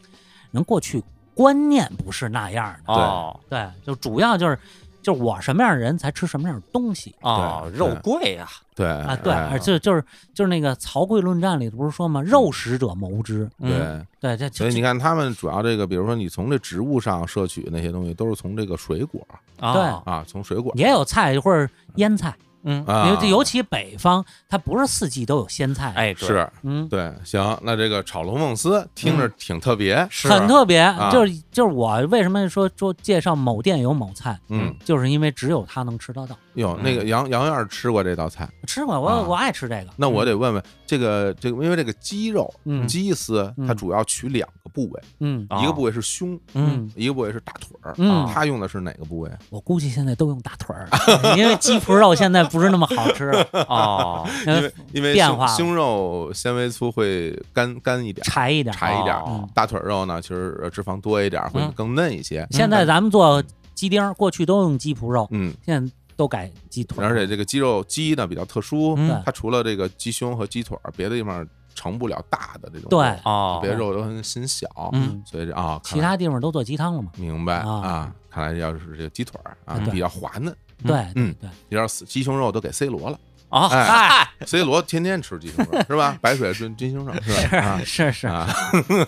人过去观念不是那样的，哦对，就主要就是就是我什么样的人才吃什么样的东西。哦，对肉贵呀，对啊？对，哎而且就是就是那个《曹刿论战》里不是说吗？肉食者谋之。嗯对，对，这所以你看他们主要这个，比如说你从这植物上摄取那些东西，都是从这个水果对啊，从水果也有菜或者腌菜，嗯，啊，尤尤其北方，它不是四季都有鲜菜，，哎，是嗯，对，行，那这个炒龙凤丝听着挺特别，是很特别。啊就是就是我为什么说说介绍某店有某菜，嗯，就是因为只有他能吃得到。哟，那个杨杨院吃过这道菜，吃过，我啊。我爱吃这个。那我得问问这个这个，因为这个鸡肉嗯。鸡丝嗯。它主要取两个部位，嗯。啊一个部位是胸，嗯。一个部位是大腿儿，嗯。它用的是哪个部位？我估计现在都用大腿儿，因为鸡脯肉现在不是那么好吃了，哦，因为因为胸变化了。胸肉纤维粗会干干一点，柴一点。柴一点哦，大腿肉呢，其实呃脂肪多一点，会嗯。更嫩一些。现。在咱们做鸡丁儿，过去都用鸡脯肉，嗯，现在都改鸡腿。而且这个鸡肉鸡呢比较特殊，嗯。它除了这个鸡胸和鸡腿儿，别的地方成不了大的这种对。肉哦，别的肉都很很小，嗯。所以这啊，看其来他地方都做鸡汤了嘛？明白啊。啊，看来要是这个鸡腿儿啊嗯。对比较滑嫩，对嗯对，有点死鸡胸肉都给 C 罗了。啊，哎嗨，，C 罗天天吃鸡胸肉是吧？白水炖鸡胸肉是吧？啊是是。啊，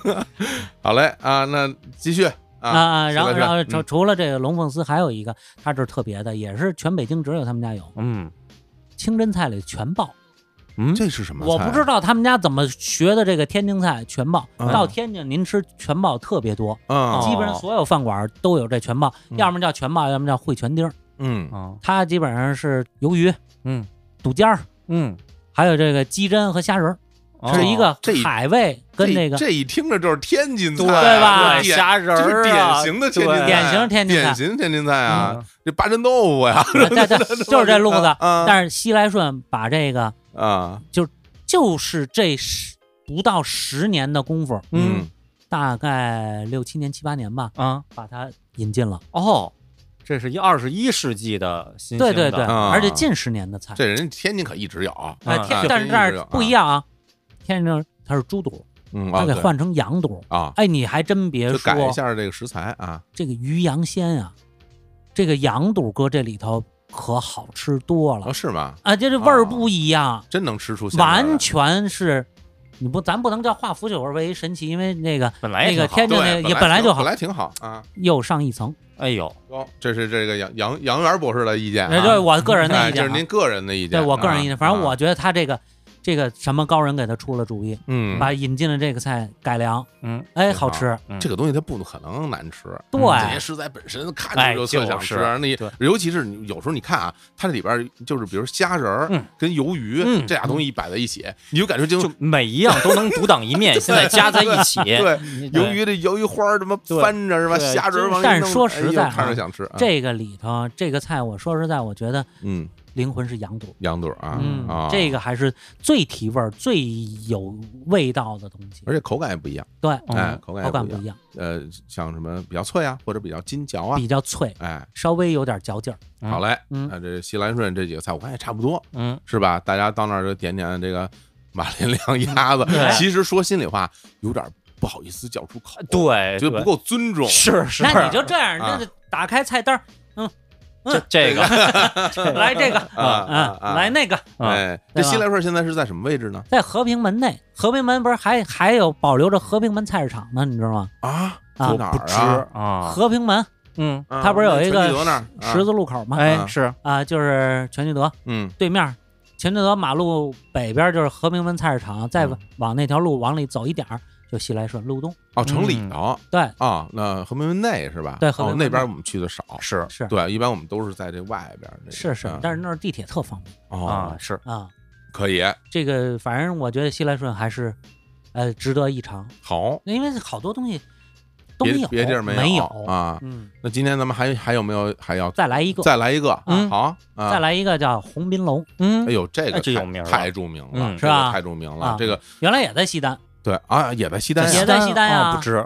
好嘞啊，那继续啊啊，然后然后除除了这个龙凤丝，还有一个它这是特别的，也是全北京只有他们家有嗯清真菜里全爆。嗯，这是什么菜？我不知道他们家怎么学的这个天津菜全爆。嗯到天津您吃全爆特别多，嗯基本上所有饭馆都有这全爆，嗯要么叫全爆，要么叫烩全丁儿。嗯啊，它基本上是鱿鱼、嗯肚尖儿，嗯，还有这个鸡胗和虾仁儿，哦是一个海味跟这这个这一听着就是天津菜，对吧虾仁儿啊典型的天津菜，典型天津菜典型天津菜啊嗯，这八珍豆腐呀，啊对对，就是这路子。啊但是西来顺把这个啊，就就是这十不到十年的功夫，嗯大概六七年、七八年吧，啊，把它引进了。哦，这是一二十一世纪的新对对对，而且近十年的菜。这人天津可一直有，哎，啊但是这儿不一样啊，天津它是猪肚，嗯，它给换成羊肚。啊，哎，你还真别就改一说，下这个食材啊，这个鱼羊鲜啊，这个羊肚搁这里头可好吃多了哦是吗？啊！这这味儿不一样，真能吃出完全是。你不，咱不能叫化腐朽而为神奇，因为那个本来那个天津那个也本来就好本，来挺好啊。又上一层。哎呦，哦，这是这个杨杨杨元博士的意见对我个人的哎意见啊，就是您个人的意见，对我个人意见，反正啊我觉得他这个这个什么高人给他出了主意，嗯，把引进了这个菜改良，嗯，哎，好。好吃。嗯。这个东西它不可能难吃，对。这些食材本身看着就特想吃，哎那尤其是有时候你看啊，它这里边就是比如虾仁儿嗯。跟鱿鱼嗯。这俩东西摆在一起，你就感觉就就每一样都能独当一面，现在加在一起，对。你鱿鱼的鱿鱼花儿什么翻着是吧？虾仁儿但是说实在哎看着啊想吃啊，这个里头这个菜，我说实在，我觉得嗯灵魂是羊肚。羊肚啊嗯啊，，这个还是最提味儿、最有味道的东西。而且口感也不一样，对，哎嗯，口感不一样，口感不一样，呃，像什么比较脆啊，或者比较筋嚼啊，比较脆，哎，稍微有点嚼劲儿。嗯。好嘞，嗯。那这西兰顺这几个菜我看也差不多，嗯，是吧？大家到那儿就点点这个马连良鸭子，对。其实说心里话，有点不好意思叫出口，对，觉得不够尊重。是是，那你就这样，啊。那就打开菜单这这个。来这个，啊啊嗯，来那个，啊哎，这西来顺现在是在什么位置呢？在和平门内，和平门不是还还有保留着和平门菜市场呢，你知道吗？啊，啊哪不知儿啊？啊，和平门嗯，啊它不是有一个十字路口吗？啊。哎是。啊，就是全聚德嗯。对面，全聚德马路北边就是和平门菜市场，再嗯。往那条路往里走一点儿就西来顺路东。哦，城里嗯头对，啊，那和平门内是吧？哦对和平门内那边我们去的少，是是对，一般我们都是在这外边。是是嗯，但是那儿地铁特方便哦啊，是啊。可以这个反正我觉得西来顺还是，呃，值得一尝，好，因为好多东西都别没有，别地儿没有啊。嗯，那今天咱们还还有没有还要再来一个，再来一个？嗯好啊，再来一个叫鸿宾楼，嗯哎呦，这个有太名了太著名了，嗯是吧太著名了啊。这个原来也在西单，对啊，也在西单呀，也在西单呀。哦不知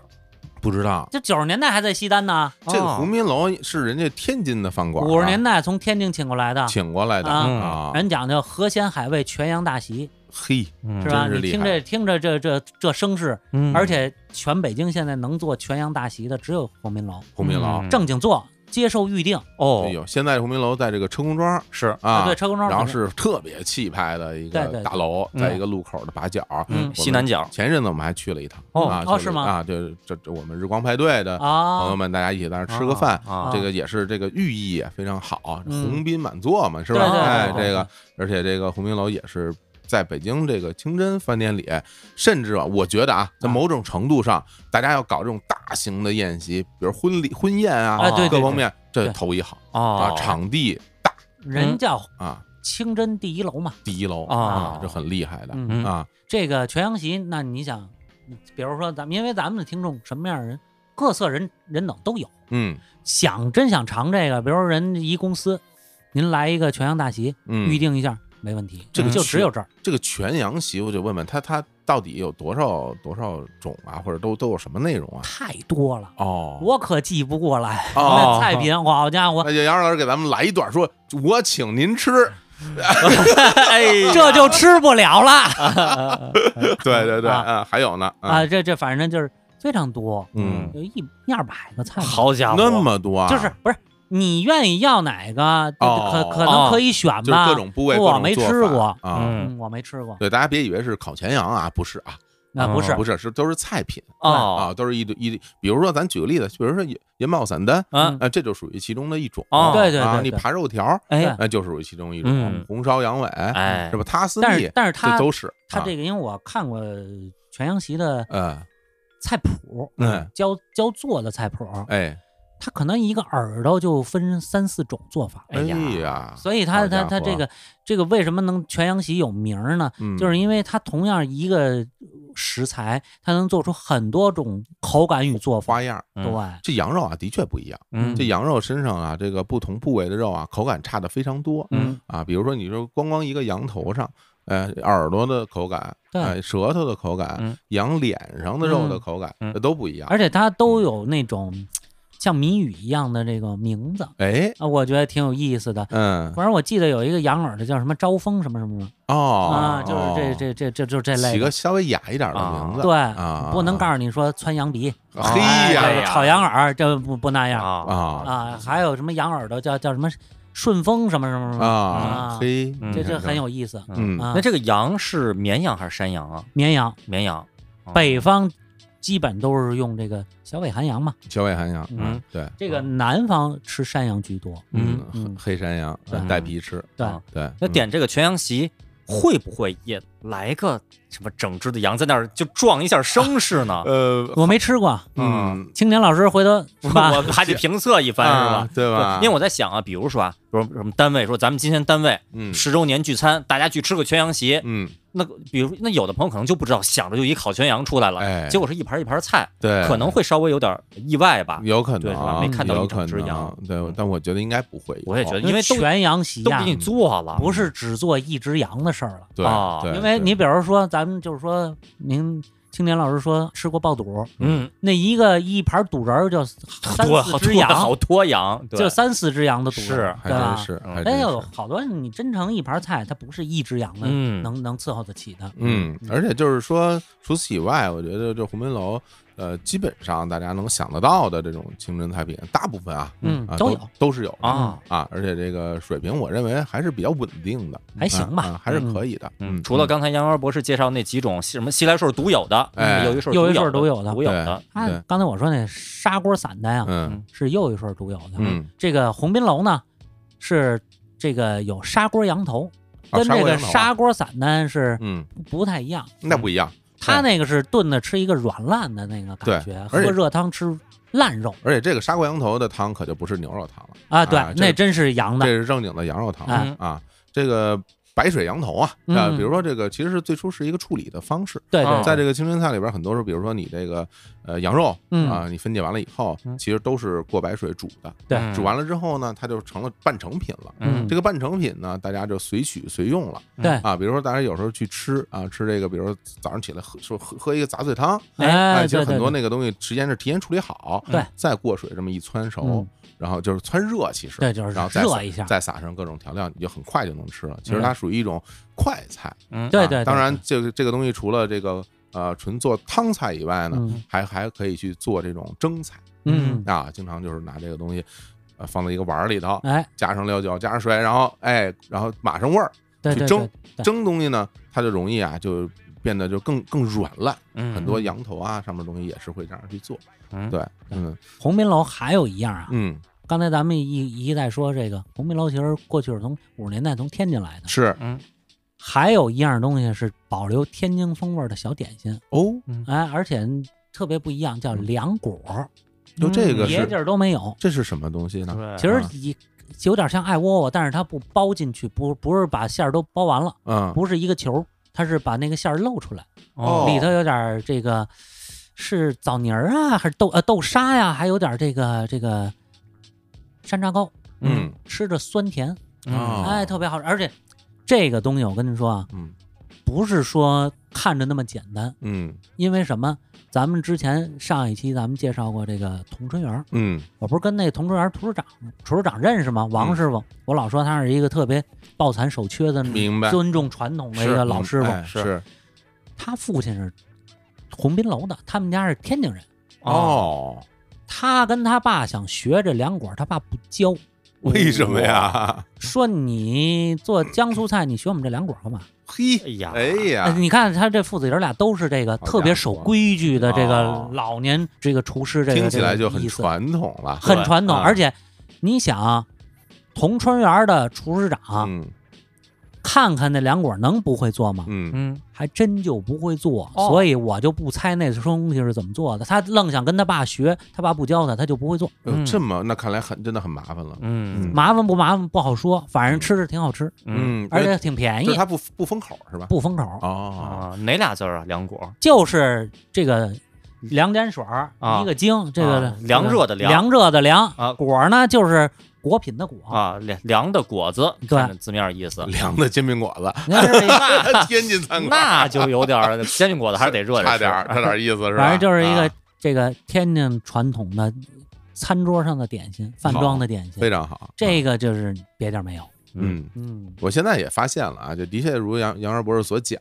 不知道。这九十年代还在西单呢，这个哦。鸿宾楼是人家天津的饭馆啊，五十年代从天津请过来的，请过来的啊啊，人讲究河鲜海味全羊大席，嘿，嗯是吧？是你听这听着这这这声势，嗯。而且全北京现在能做全羊大席的只有鸿宾楼，鸿宾楼。嗯。正经做，接受预定。哦。哎呦，现在鸿宾楼在这个车公庄是。啊，对，车公庄然后是特别气派的一个大楼，嗯。在一个路口的把角。嗯。西南角。前一阵子我们还去了一趟。哦是吗？啊，对，这这我们日光派对的啊，朋友们，大家一起在那吃个饭，啊这个也是这个寓意也非常好，嗯。鸿宾满座嘛，是吧？哎，这个而且这个鸿宾楼也是。在北京这个清真饭店里，甚至啊，我觉得啊，在啊。某种程度上，大家要搞这种大型的宴席，比如婚礼、婚宴啊，哎对对各方面，这头一好哦。啊，场地大。人叫啊，清真第一楼嘛，第一楼啊。啊，这很厉害的啊，这个全羊席，那你想，比如说咱们，因为咱们的听众什么样的人，各色人人等都有，嗯。想真想尝这个，比如说人一公司，您来一个全羊大席，嗯，预定一下没问题，这个就只有这儿。这个全羊席，我就问问他，他到底有多少多少种啊，或者都都有什么内容啊？太多了，哦，我可记不过来。哦那菜品，好家伙，那就杨老师给咱们来一段，说我请您吃。哎呀，这就吃不了了 对对对，啊啊，还有呢，啊！这这反正就是非常多，嗯，有一一二百个菜品，好家伙，那么多啊，就是不是你愿意要哪个，可哦可能可以选就是吧。各种部位，各我没吃过啊。嗯嗯，我没吃过，对，大家别以为是烤全羊啊，不是啊，那不是不是，是都是菜品哦啊，都是一堆一堆。比如说，咱举个例子，比如说盐盐爆散丹，嗯啊，这就属于其中的一种。哦对对啊，对对你扒肉条，哎那就属于其中一种嗯。红烧羊尾，哎是吧？他斯但密是但是它这都是啊它这个，因为我看过全羊席的嗯菜谱，嗯教教做的菜谱，哎它可能一个耳朵就分三四种做法，哎哎呀呀，所以它它它这个这个为什么能全羊席有名儿呢？嗯就是因为它同样一个食材，它能做出很多种口感与做法。花样。嗯对，这羊肉啊，的确不一样。嗯这羊肉身上啊，这个不同部位的肉啊，口感差的非常多。嗯啊，比如说你说光光一个羊头上，呃，耳朵的口感，对呃，舌头的口感，嗯羊脸上的肉的嗯口感，嗯这都不一样。而且它都有那种像谜语一样的这个名字哎，啊，我觉得挺有意思的。嗯，反正我记得有一个羊耳的叫什么招风什么什么什么哦，啊，就是这哦这这这就这类的起个。稍微雅一点的名字，对啊，不能告诉你说穿羊鼻，嘿哎呀这个炒羊耳这不不那样啊啊啊，还有什么羊耳朵叫叫什么顺风什么什么什么啊，嘿，嗯这这很有意思。嗯啊那这个羊是绵羊还是山羊啊？绵羊，绵羊，哦北方基本都是用这个小尾寒羊嘛，小尾寒羊，嗯，对，这个南方吃山羊居多。嗯嗯，黑山羊带皮吃，对。啊。对，那点这个全羊席会不会也来个什么整只的羊在那儿就撞一下声势呢？呃，我没吃过，嗯，青年老师回头 是吧？我还得评测一番是啊吧？对吧？因为我在想啊，比如说啊，比如什么单位说咱们今天单位嗯十周年聚餐，大家去吃个全羊席，嗯，那比如那有的朋友可能就不知道，想着就一烤全羊出来了，哎结果是一盘一盘菜，对，可能会稍微有点意外吧。有可能对吧没看到一整有可能只羊对，但我觉得应该不会，我也觉得因为都全羊席呀都给，你做了，不是只做一只羊的事儿了。对啊对，因为对你比如说，咱们就是说，您青年老师说吃过爆肚，嗯，那一个一盘肚仁儿就三多好多四只羊，好多羊，对就三四只羊的肚是仁儿，还对吧真？是，嗯还真哎呦是，好多你真成一盘菜，它不是一只羊的嗯能能伺候得起的。嗯，而且就是说，除此以外，我觉得这鸿宾楼呃，基本上大家能想得到的这种清真菜品，大部分啊，啊都嗯都有。都是有啊。啊，而且这个水平我认为还是比较稳定的，还行吧啊啊还是可以的。嗯，除了刚才杨元博士介绍那几种什么西来顺独有的，哎。又一顺又一顺独有的。独有的，他对。刚才我说那砂锅散的呀，嗯。是又一顺独有的。嗯，这个鸿宾楼呢，是这个有砂锅羊头，啊跟这个砂锅散呢是嗯，不太一样。那不一样，他那个是炖的吃一个软烂的那个感觉，喝热汤吃烂肉而且这个砂锅羊头的汤可就不是牛肉汤了，啊，对啊，那真是羊的这。是正经的羊肉汤哎啊。这个白水羊头啊，嗯。啊，比如说这个其实是最初是一个处理的方式，啊对对，在这个清真菜里边，很多时候，比如说你这个呃羊肉嗯。啊，你分解完了以后，嗯。其实都是过白水煮的，对嗯。煮完了之后呢，它就成了半成品了。嗯。这个半成品呢，大家就随取随用了对，啊。比如说大家有时候去吃啊，吃这个，比如说早上起来喝说喝喝一个杂碎汤，哎，其实很多那个东西时间是提前处理好，对，再过水这么一汆熟嗯，然后就是汆热，其实对，就是然后热一下，再撒上各种调料，你就很快就能吃了。其实嗯它属于一种快菜，对对对当然，这个这个东西除了这个呃纯做汤菜以外呢，嗯还还可以去做这种蒸菜嗯，啊，经常就是拿这个东西呃放在一个碗儿里头，哎，加上料酒，加上水，然后哎，然后码上味儿，去蒸蒸东西呢，它就容易啊就变得就更更软烂，嗯很多羊头啊上面东西也是会这样去做，嗯。对，嗯。鸿宾楼还有一样啊，嗯。刚才咱们一一再说这个鸿宾楼，其实过去是从五十年代从天津来的，是。嗯。还有一样东西是保留天津风味的小点心，哦，哎，而且特别不一样，叫凉果，就这个是别地儿都没有。这是什么东西呢？其实啊。一有点像艾窝窝，但是它不包进去，不不是把馅儿都包完了，嗯，不是一个球，它是把那个馅儿露出来，哦。里头有点儿这个是枣泥儿啊，还是豆呃豆沙呀，还有点儿这个这个山楂糕，嗯。吃着酸甜，嗯。哎，特别好吃。而且这个东西我跟您说啊，嗯。不是说看着那么简单，嗯。因为什么？咱们之前上一期咱们介绍过这个同春园，嗯我不是跟那同春园厨师长厨师长认识吗？王师傅，我老说他是一个特别抱残守缺的、明白尊重传统的一个老师傅。哎是他父亲是鸿宾楼的，他们家是天津人。哦，他跟他爸想学这凉馆，他爸不教，为什么呀？说你做江苏菜，你学我们这凉果干嘛？嘿，哎呀。哎哎呀，你看他这父子爷俩都是这个特别守规矩的这个哦。老年这个厨师，这个听起来就这个意思。很传统了，很传统。啊而且你想，同春园的厨师长嗯看看那凉果能不会做吗？嗯。嗯。还真就不会做，哦。所以我就不猜那东西是怎么做的。他愣想跟他爸学，他爸不教他，他就不会做。嗯。这么那看来很真的很麻烦了，嗯。麻烦不麻烦不好说，反正吃着挺好吃，嗯。嗯，而且挺便宜，就是它不不封口是吧？不封口。哦，啊，哪俩字儿啊？凉果。就是这个凉点水儿啊。一个精，这个啊凉热的凉。凉热的凉。啊。果呢就是果品的果，啊，凉凉的果子，对字面意思。凉的煎饼果子，那是 天津餐馆那就有点儿煎饼果子还是得热着吃差点儿差点儿意思是吧？反正就是一个啊这个天津传统的餐桌上的点心，饭庄的点心，非常好，这个就是别地儿没有。嗯。嗯，我现在也发现了啊，就的确如杨杨二博士所讲，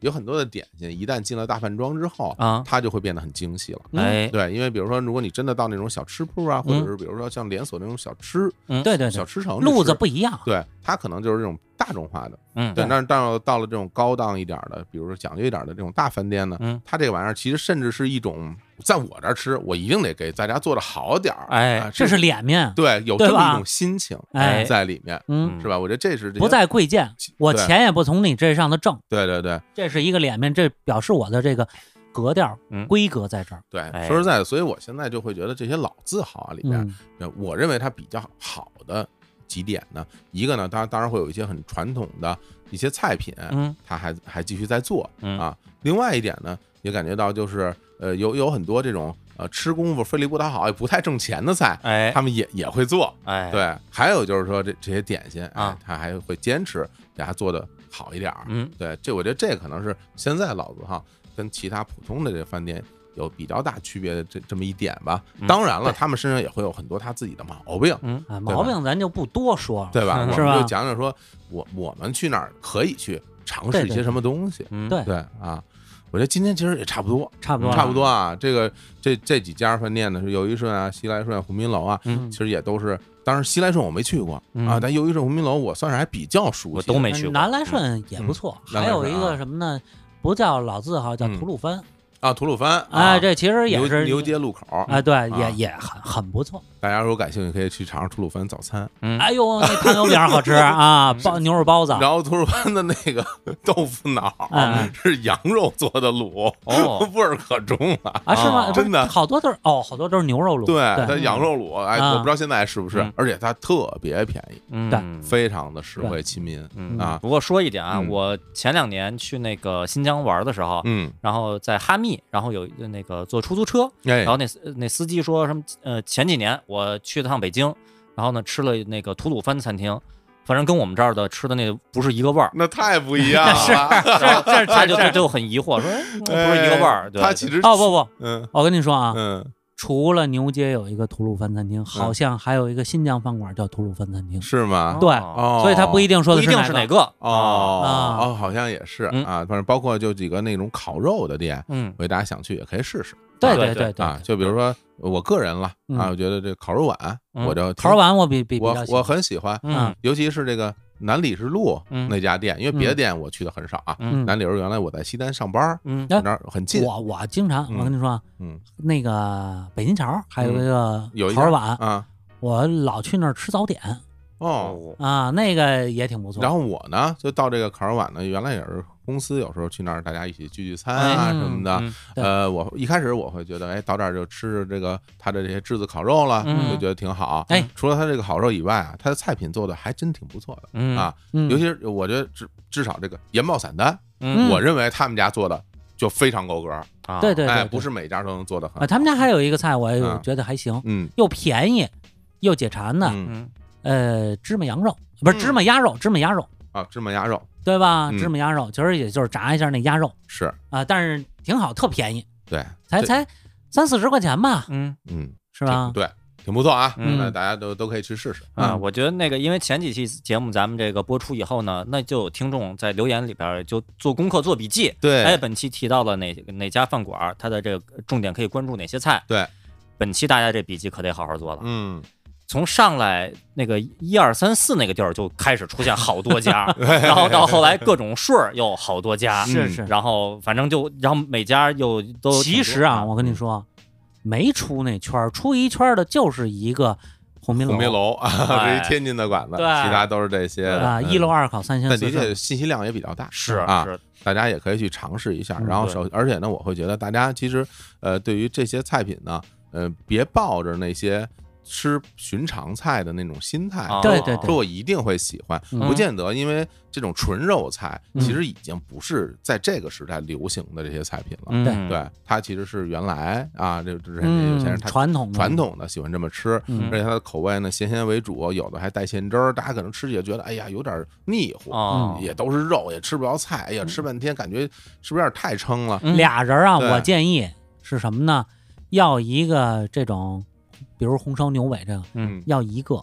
有很多的点心一旦进了大饭庄之后，啊，它就会变得很精细了。嗯哎，对，因为比如说，如果你真的到那种小吃铺啊，或者嗯是比如说像连锁那种小吃、嗯对对对，小吃城路子不不一样。对，它可能就是这种大众化的。嗯对，但是到到了这种高档一点的，比如说讲究一点的这种大饭店呢，嗯它这个玩意儿其实甚至是一种，在我这儿吃，我一定得给大家做的好点儿。哎啊这是脸面，对，有这么一种心情哎在里面，嗯，是吧？我觉得这是这不在贵贱，我钱也不从你这上头挣，对对对这是一个脸面，这表示我的这个格调嗯规格在这儿。对，哎说实在的，所以我现在就会觉得这些老字号啊里面，我认为它比较好的几点呢，一个呢，当然当然会有一些很传统的一些菜品，嗯它还还继续在做嗯啊。另外一点呢，也感觉到就是呃有有很多这种呃吃功夫费力不讨好也不太挣钱的菜，哎他们也也会做。哎，对，还有就是说这这些点心哎啊，他还会坚持给它做的好一点儿。嗯对，这我觉得这可能是现在老字号跟其他普通的这个饭店有比较大区别的这这么一点吧。嗯当然了，他们身上也会有很多他自己的毛病，嗯啊，毛病咱就不多说了。对吧？我是吧们就讲讲说，我我们去哪儿可以去尝试一些什么东西。嗯对对啊，我我觉得今天其实也差不多，差不多，差不多啊。这个这这几家饭店呢，是友谊顺啊、西来顺、鸿宾楼啊，嗯其实也都是。当然，西来顺我没去过嗯啊，但友谊顺、鸿宾楼我算是还比较熟悉都没去过。南来顺也不错，嗯还有一个什么呢？不叫老字号，叫嗯吐鲁番。啊，吐鲁番，哎，啊这其实也是牛牛街路口，啊，对，啊也也很很不错。大家如果感兴趣，可以去尝尝吐鲁番早餐。嗯，哎呦，那糖油饼好吃 啊，包牛肉包子。然后吐鲁番的那个豆腐脑嗯是羊肉做的卤，哦，味儿可重了。啊，是吗？真的好多都是哦，好多都是牛肉卤。对，它，羊肉卤，哎，啊我不知道现在是不是嗯，而且它特别便宜，嗯，非常的实惠亲民嗯啊。不过说一点啊，嗯我前两年去那个新疆玩的时候，嗯，然后在哈密，然后有那个坐出租车，哎然后那那司机说什么？呃，前几年我去了趟北京，然后呢吃了那个吐鲁番餐厅，反正跟我们这儿的吃的那不是一个味儿。那太不一样 了。是 这他就这就就很疑惑，说哎不是一个味儿。对它其实哦不不，嗯我跟你说啊，嗯，除了牛街有一个吐鲁番餐厅，好像还有一个新疆饭馆叫吐鲁番餐厅。是吗？对哦，所以他不一定说的一定的。是哪个哦啊哦，好像也是嗯啊，反正包括就几个那种烤肉的店，嗯我给大家想去也可以试试对对对对啊。就比如说我个人了嗯啊，我觉得这烤肉碗嗯我就烤肉碗我比比比我我很喜欢，嗯尤其是这个南礼士路嗯那家店，因为别的店我去的很少啊。嗯南礼士原来我在西单上班，嗯哎那儿很近，我我经常嗯我跟你说啊，嗯，那个北京桥还有一个有一家烤肉碗，啊我老去那儿吃早点哦。啊，那个也挺不错。然后我呢，就到这个烤肉碗呢，原来也是公司有时候去那儿，大家一起聚聚餐啊哎什么的。呃，我一开始我会觉得，哎，到这儿就吃这个他的这些炙子烤肉了，嗯就觉得挺好。哎，除了他这个烤肉以外啊，他的菜品做的还真挺不错的嗯啊。嗯尤其是我觉得至至少这个盐爆散丹，嗯我认为他们家做的就非常够格儿。啊哎，对对对，不是每家都能做的很。他们家还有一个菜，我觉得还行，嗯又便宜又解馋的，嗯嗯呃，芝麻羊肉不是嗯芝麻鸭肉，芝麻鸭肉，啊，芝麻鸭肉对吧？嗯芝麻鸭肉其实也就是炸一下那鸭肉是啊，但是挺好，特便宜，对，才才三四十块钱吧，嗯嗯是吧？对，挺不错啊。嗯那大家都都可以去试试啊，嗯我觉得那个，因为前几期节目咱们这个播出以后呢，那就有听众在留言里边就做功课、做笔记。对哎，本期提到了哪哪家饭馆，它的这个重点可以关注哪些菜？对，本期大家这笔记可得好好做了。嗯，从上来那个一二三四那个地儿就开始出现好多家，然后到后来各种顺儿又好多家，嗯是是。然后反正就然后每家又都其实啊，嗯我跟你说，没出那圈儿，出一圈儿的就是一个鸿宾鸿宾楼啊，这是一天津的馆子，对其他都是这些啊，嗯一楼二烤三鲜但的确信息量也比较大，是啊是大家也可以去尝试一下。然后首，而且呢，我会觉得大家其实呃，对于这些菜品呢，呃，别抱着那些吃寻常菜的那种心态，啊对对对。说我一定会喜欢，嗯。不见得，因为这种纯肉菜嗯。其实已经不是在这个时代流行的这些菜品了。嗯。对，它其实是原来啊，这这嗯有些人他传统的。传统的喜欢这么吃，嗯。而且它的口味呢咸咸为主，有的还带鲜汁儿，大家可能吃起来觉得哎呀有点腻乎，哦，也都是肉，也吃不着菜，哎呀吃半天感觉是不是有点太撑了？嗯。俩人啊，我建议是什么呢？要一个这种，比如红烧牛尾这个，嗯。要一个，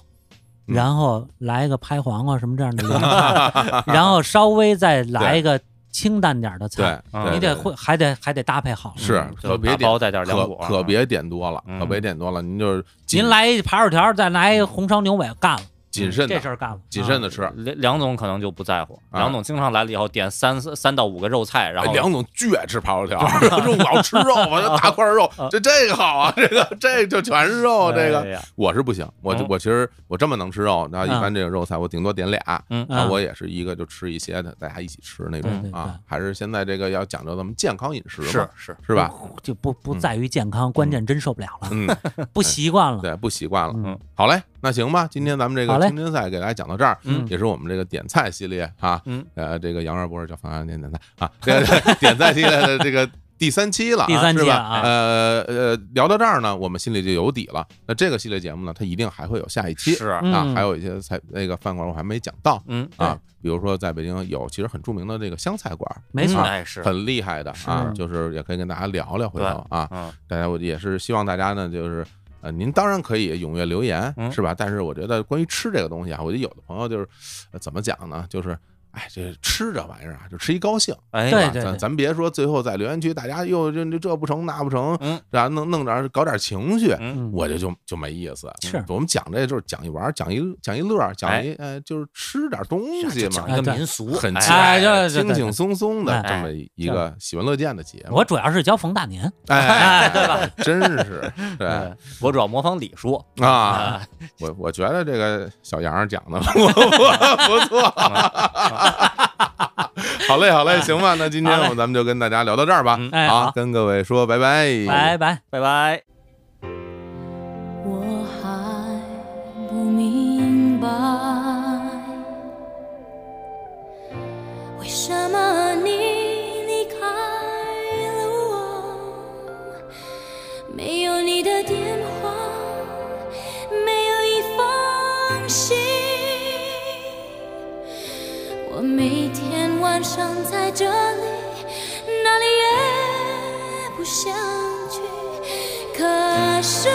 嗯。然后来一个拍黄瓜什么这样的 凉菜，然后稍微再来一个清淡点的菜，，嗯对对你得会还得还得搭配好。是可别点打包带点凉可果，可别点多了，嗯可别点多了，您就是您来一扒肉条，再来一红烧牛尾，干了，谨慎的这事儿干了，谨慎的吃。梁梁总可能就不在乎，啊梁总经常来了以后点三三到五个肉菜，然后哎梁总巨爱吃扒肉条，说我要吃肉，我要大块肉，这这个好啊，这个这就全是肉，这个哎我是不行，我嗯我其实我这么能吃肉，然后一嗯般这个肉菜我顶多点俩，嗯嗯啊我也是一个就吃一些的，大家一起吃那种啊，还是现在这个要讲究咱们健康饮食嘛，是是，是吧？就不不在于健康，关键真受不了了，嗯，不习惯了。对，不习惯了。嗯，好嘞，那行吧，今天咱们这个青春赛给大家讲到这儿，嗯。也是我们这个点菜系列啊，嗯。呃，这个杨二博士叫方向点点菜啊，这 个点菜系列的这个第三期了啊，第三期是吧？了啊呃呃，聊到这儿呢，我们心里就有底了。那这个系列节目呢，它一定还会有下一期是，啊，嗯还有一些菜那个饭馆我还没讲到嗯，啊，比如说在北京有其实很著名的这个湘菜馆，没错。啊哎是，很厉害的啊，就是也可以跟大家聊聊回头啊，嗯。大家我也是希望大家呢，就是呃，您当然可以踊跃留言，嗯是吧？但是我觉得关于吃这个东西啊，我觉得有的朋友就是、呃怎么讲呢？就是哎，这吃这玩意儿啊，就吃一高兴，哎，对对吧咱咱别说最后在留言区大家又这这这不成那不成，嗯，然后弄弄点搞点情绪，嗯，我这就就没意思。是我们讲这就是讲一玩，讲一讲一乐，讲一呃，就是吃点东西嘛讲一，个民俗，很轻轻松松的哎这么一个喜闻乐见的节目。我主要是教冯大年，哎，对吧？真是 对对，我主要模仿李叔啊，，我我觉得这个小杨讲的不不错。好嘞，好嘞，行吧，那今天我咱们就跟大家聊到这儿吧嗯。哎好，好跟各位说拜拜，拜拜。拜拜。我还不明白，为什么你离开了我，没有你的电话，没有一封信。我每天晚上在这里，哪里也不想去。可是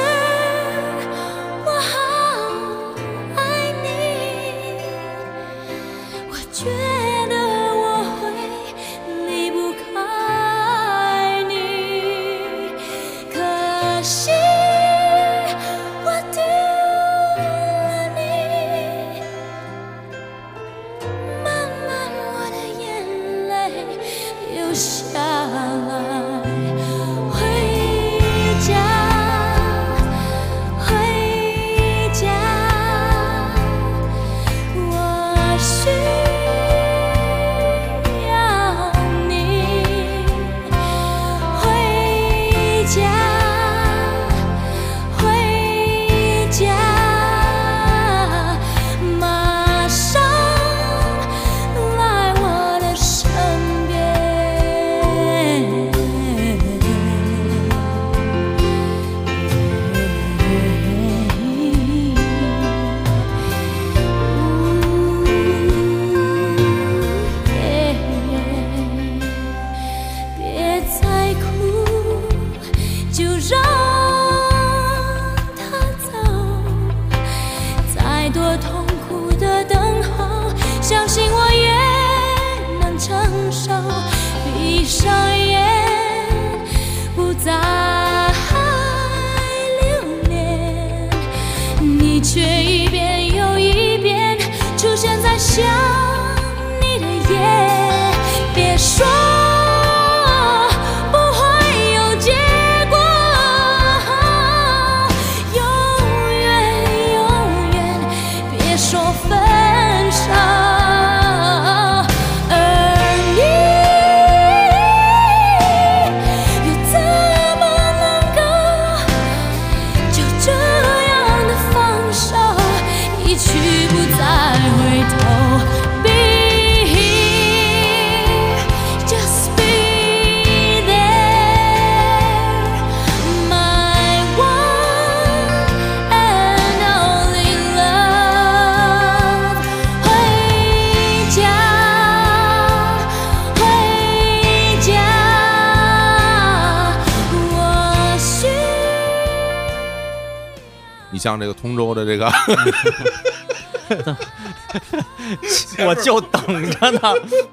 我就等着呢，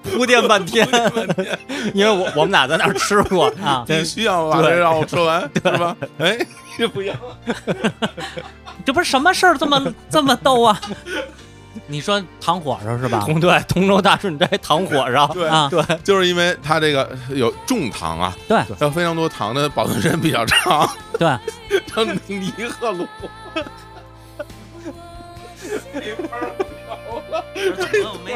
铺垫半天，因为我我们俩在那儿吃过啊。必须要把这让我说完，是吧？哎，这不一样，这不是什么事儿这么这么逗啊？你说糖火烧是吧？同对。同州大顺斋糖火烧，对啊，对，就是因为它这个有重糖啊，对。有非常多糖的保存时间比较长，对，成泥和卤。怎么我没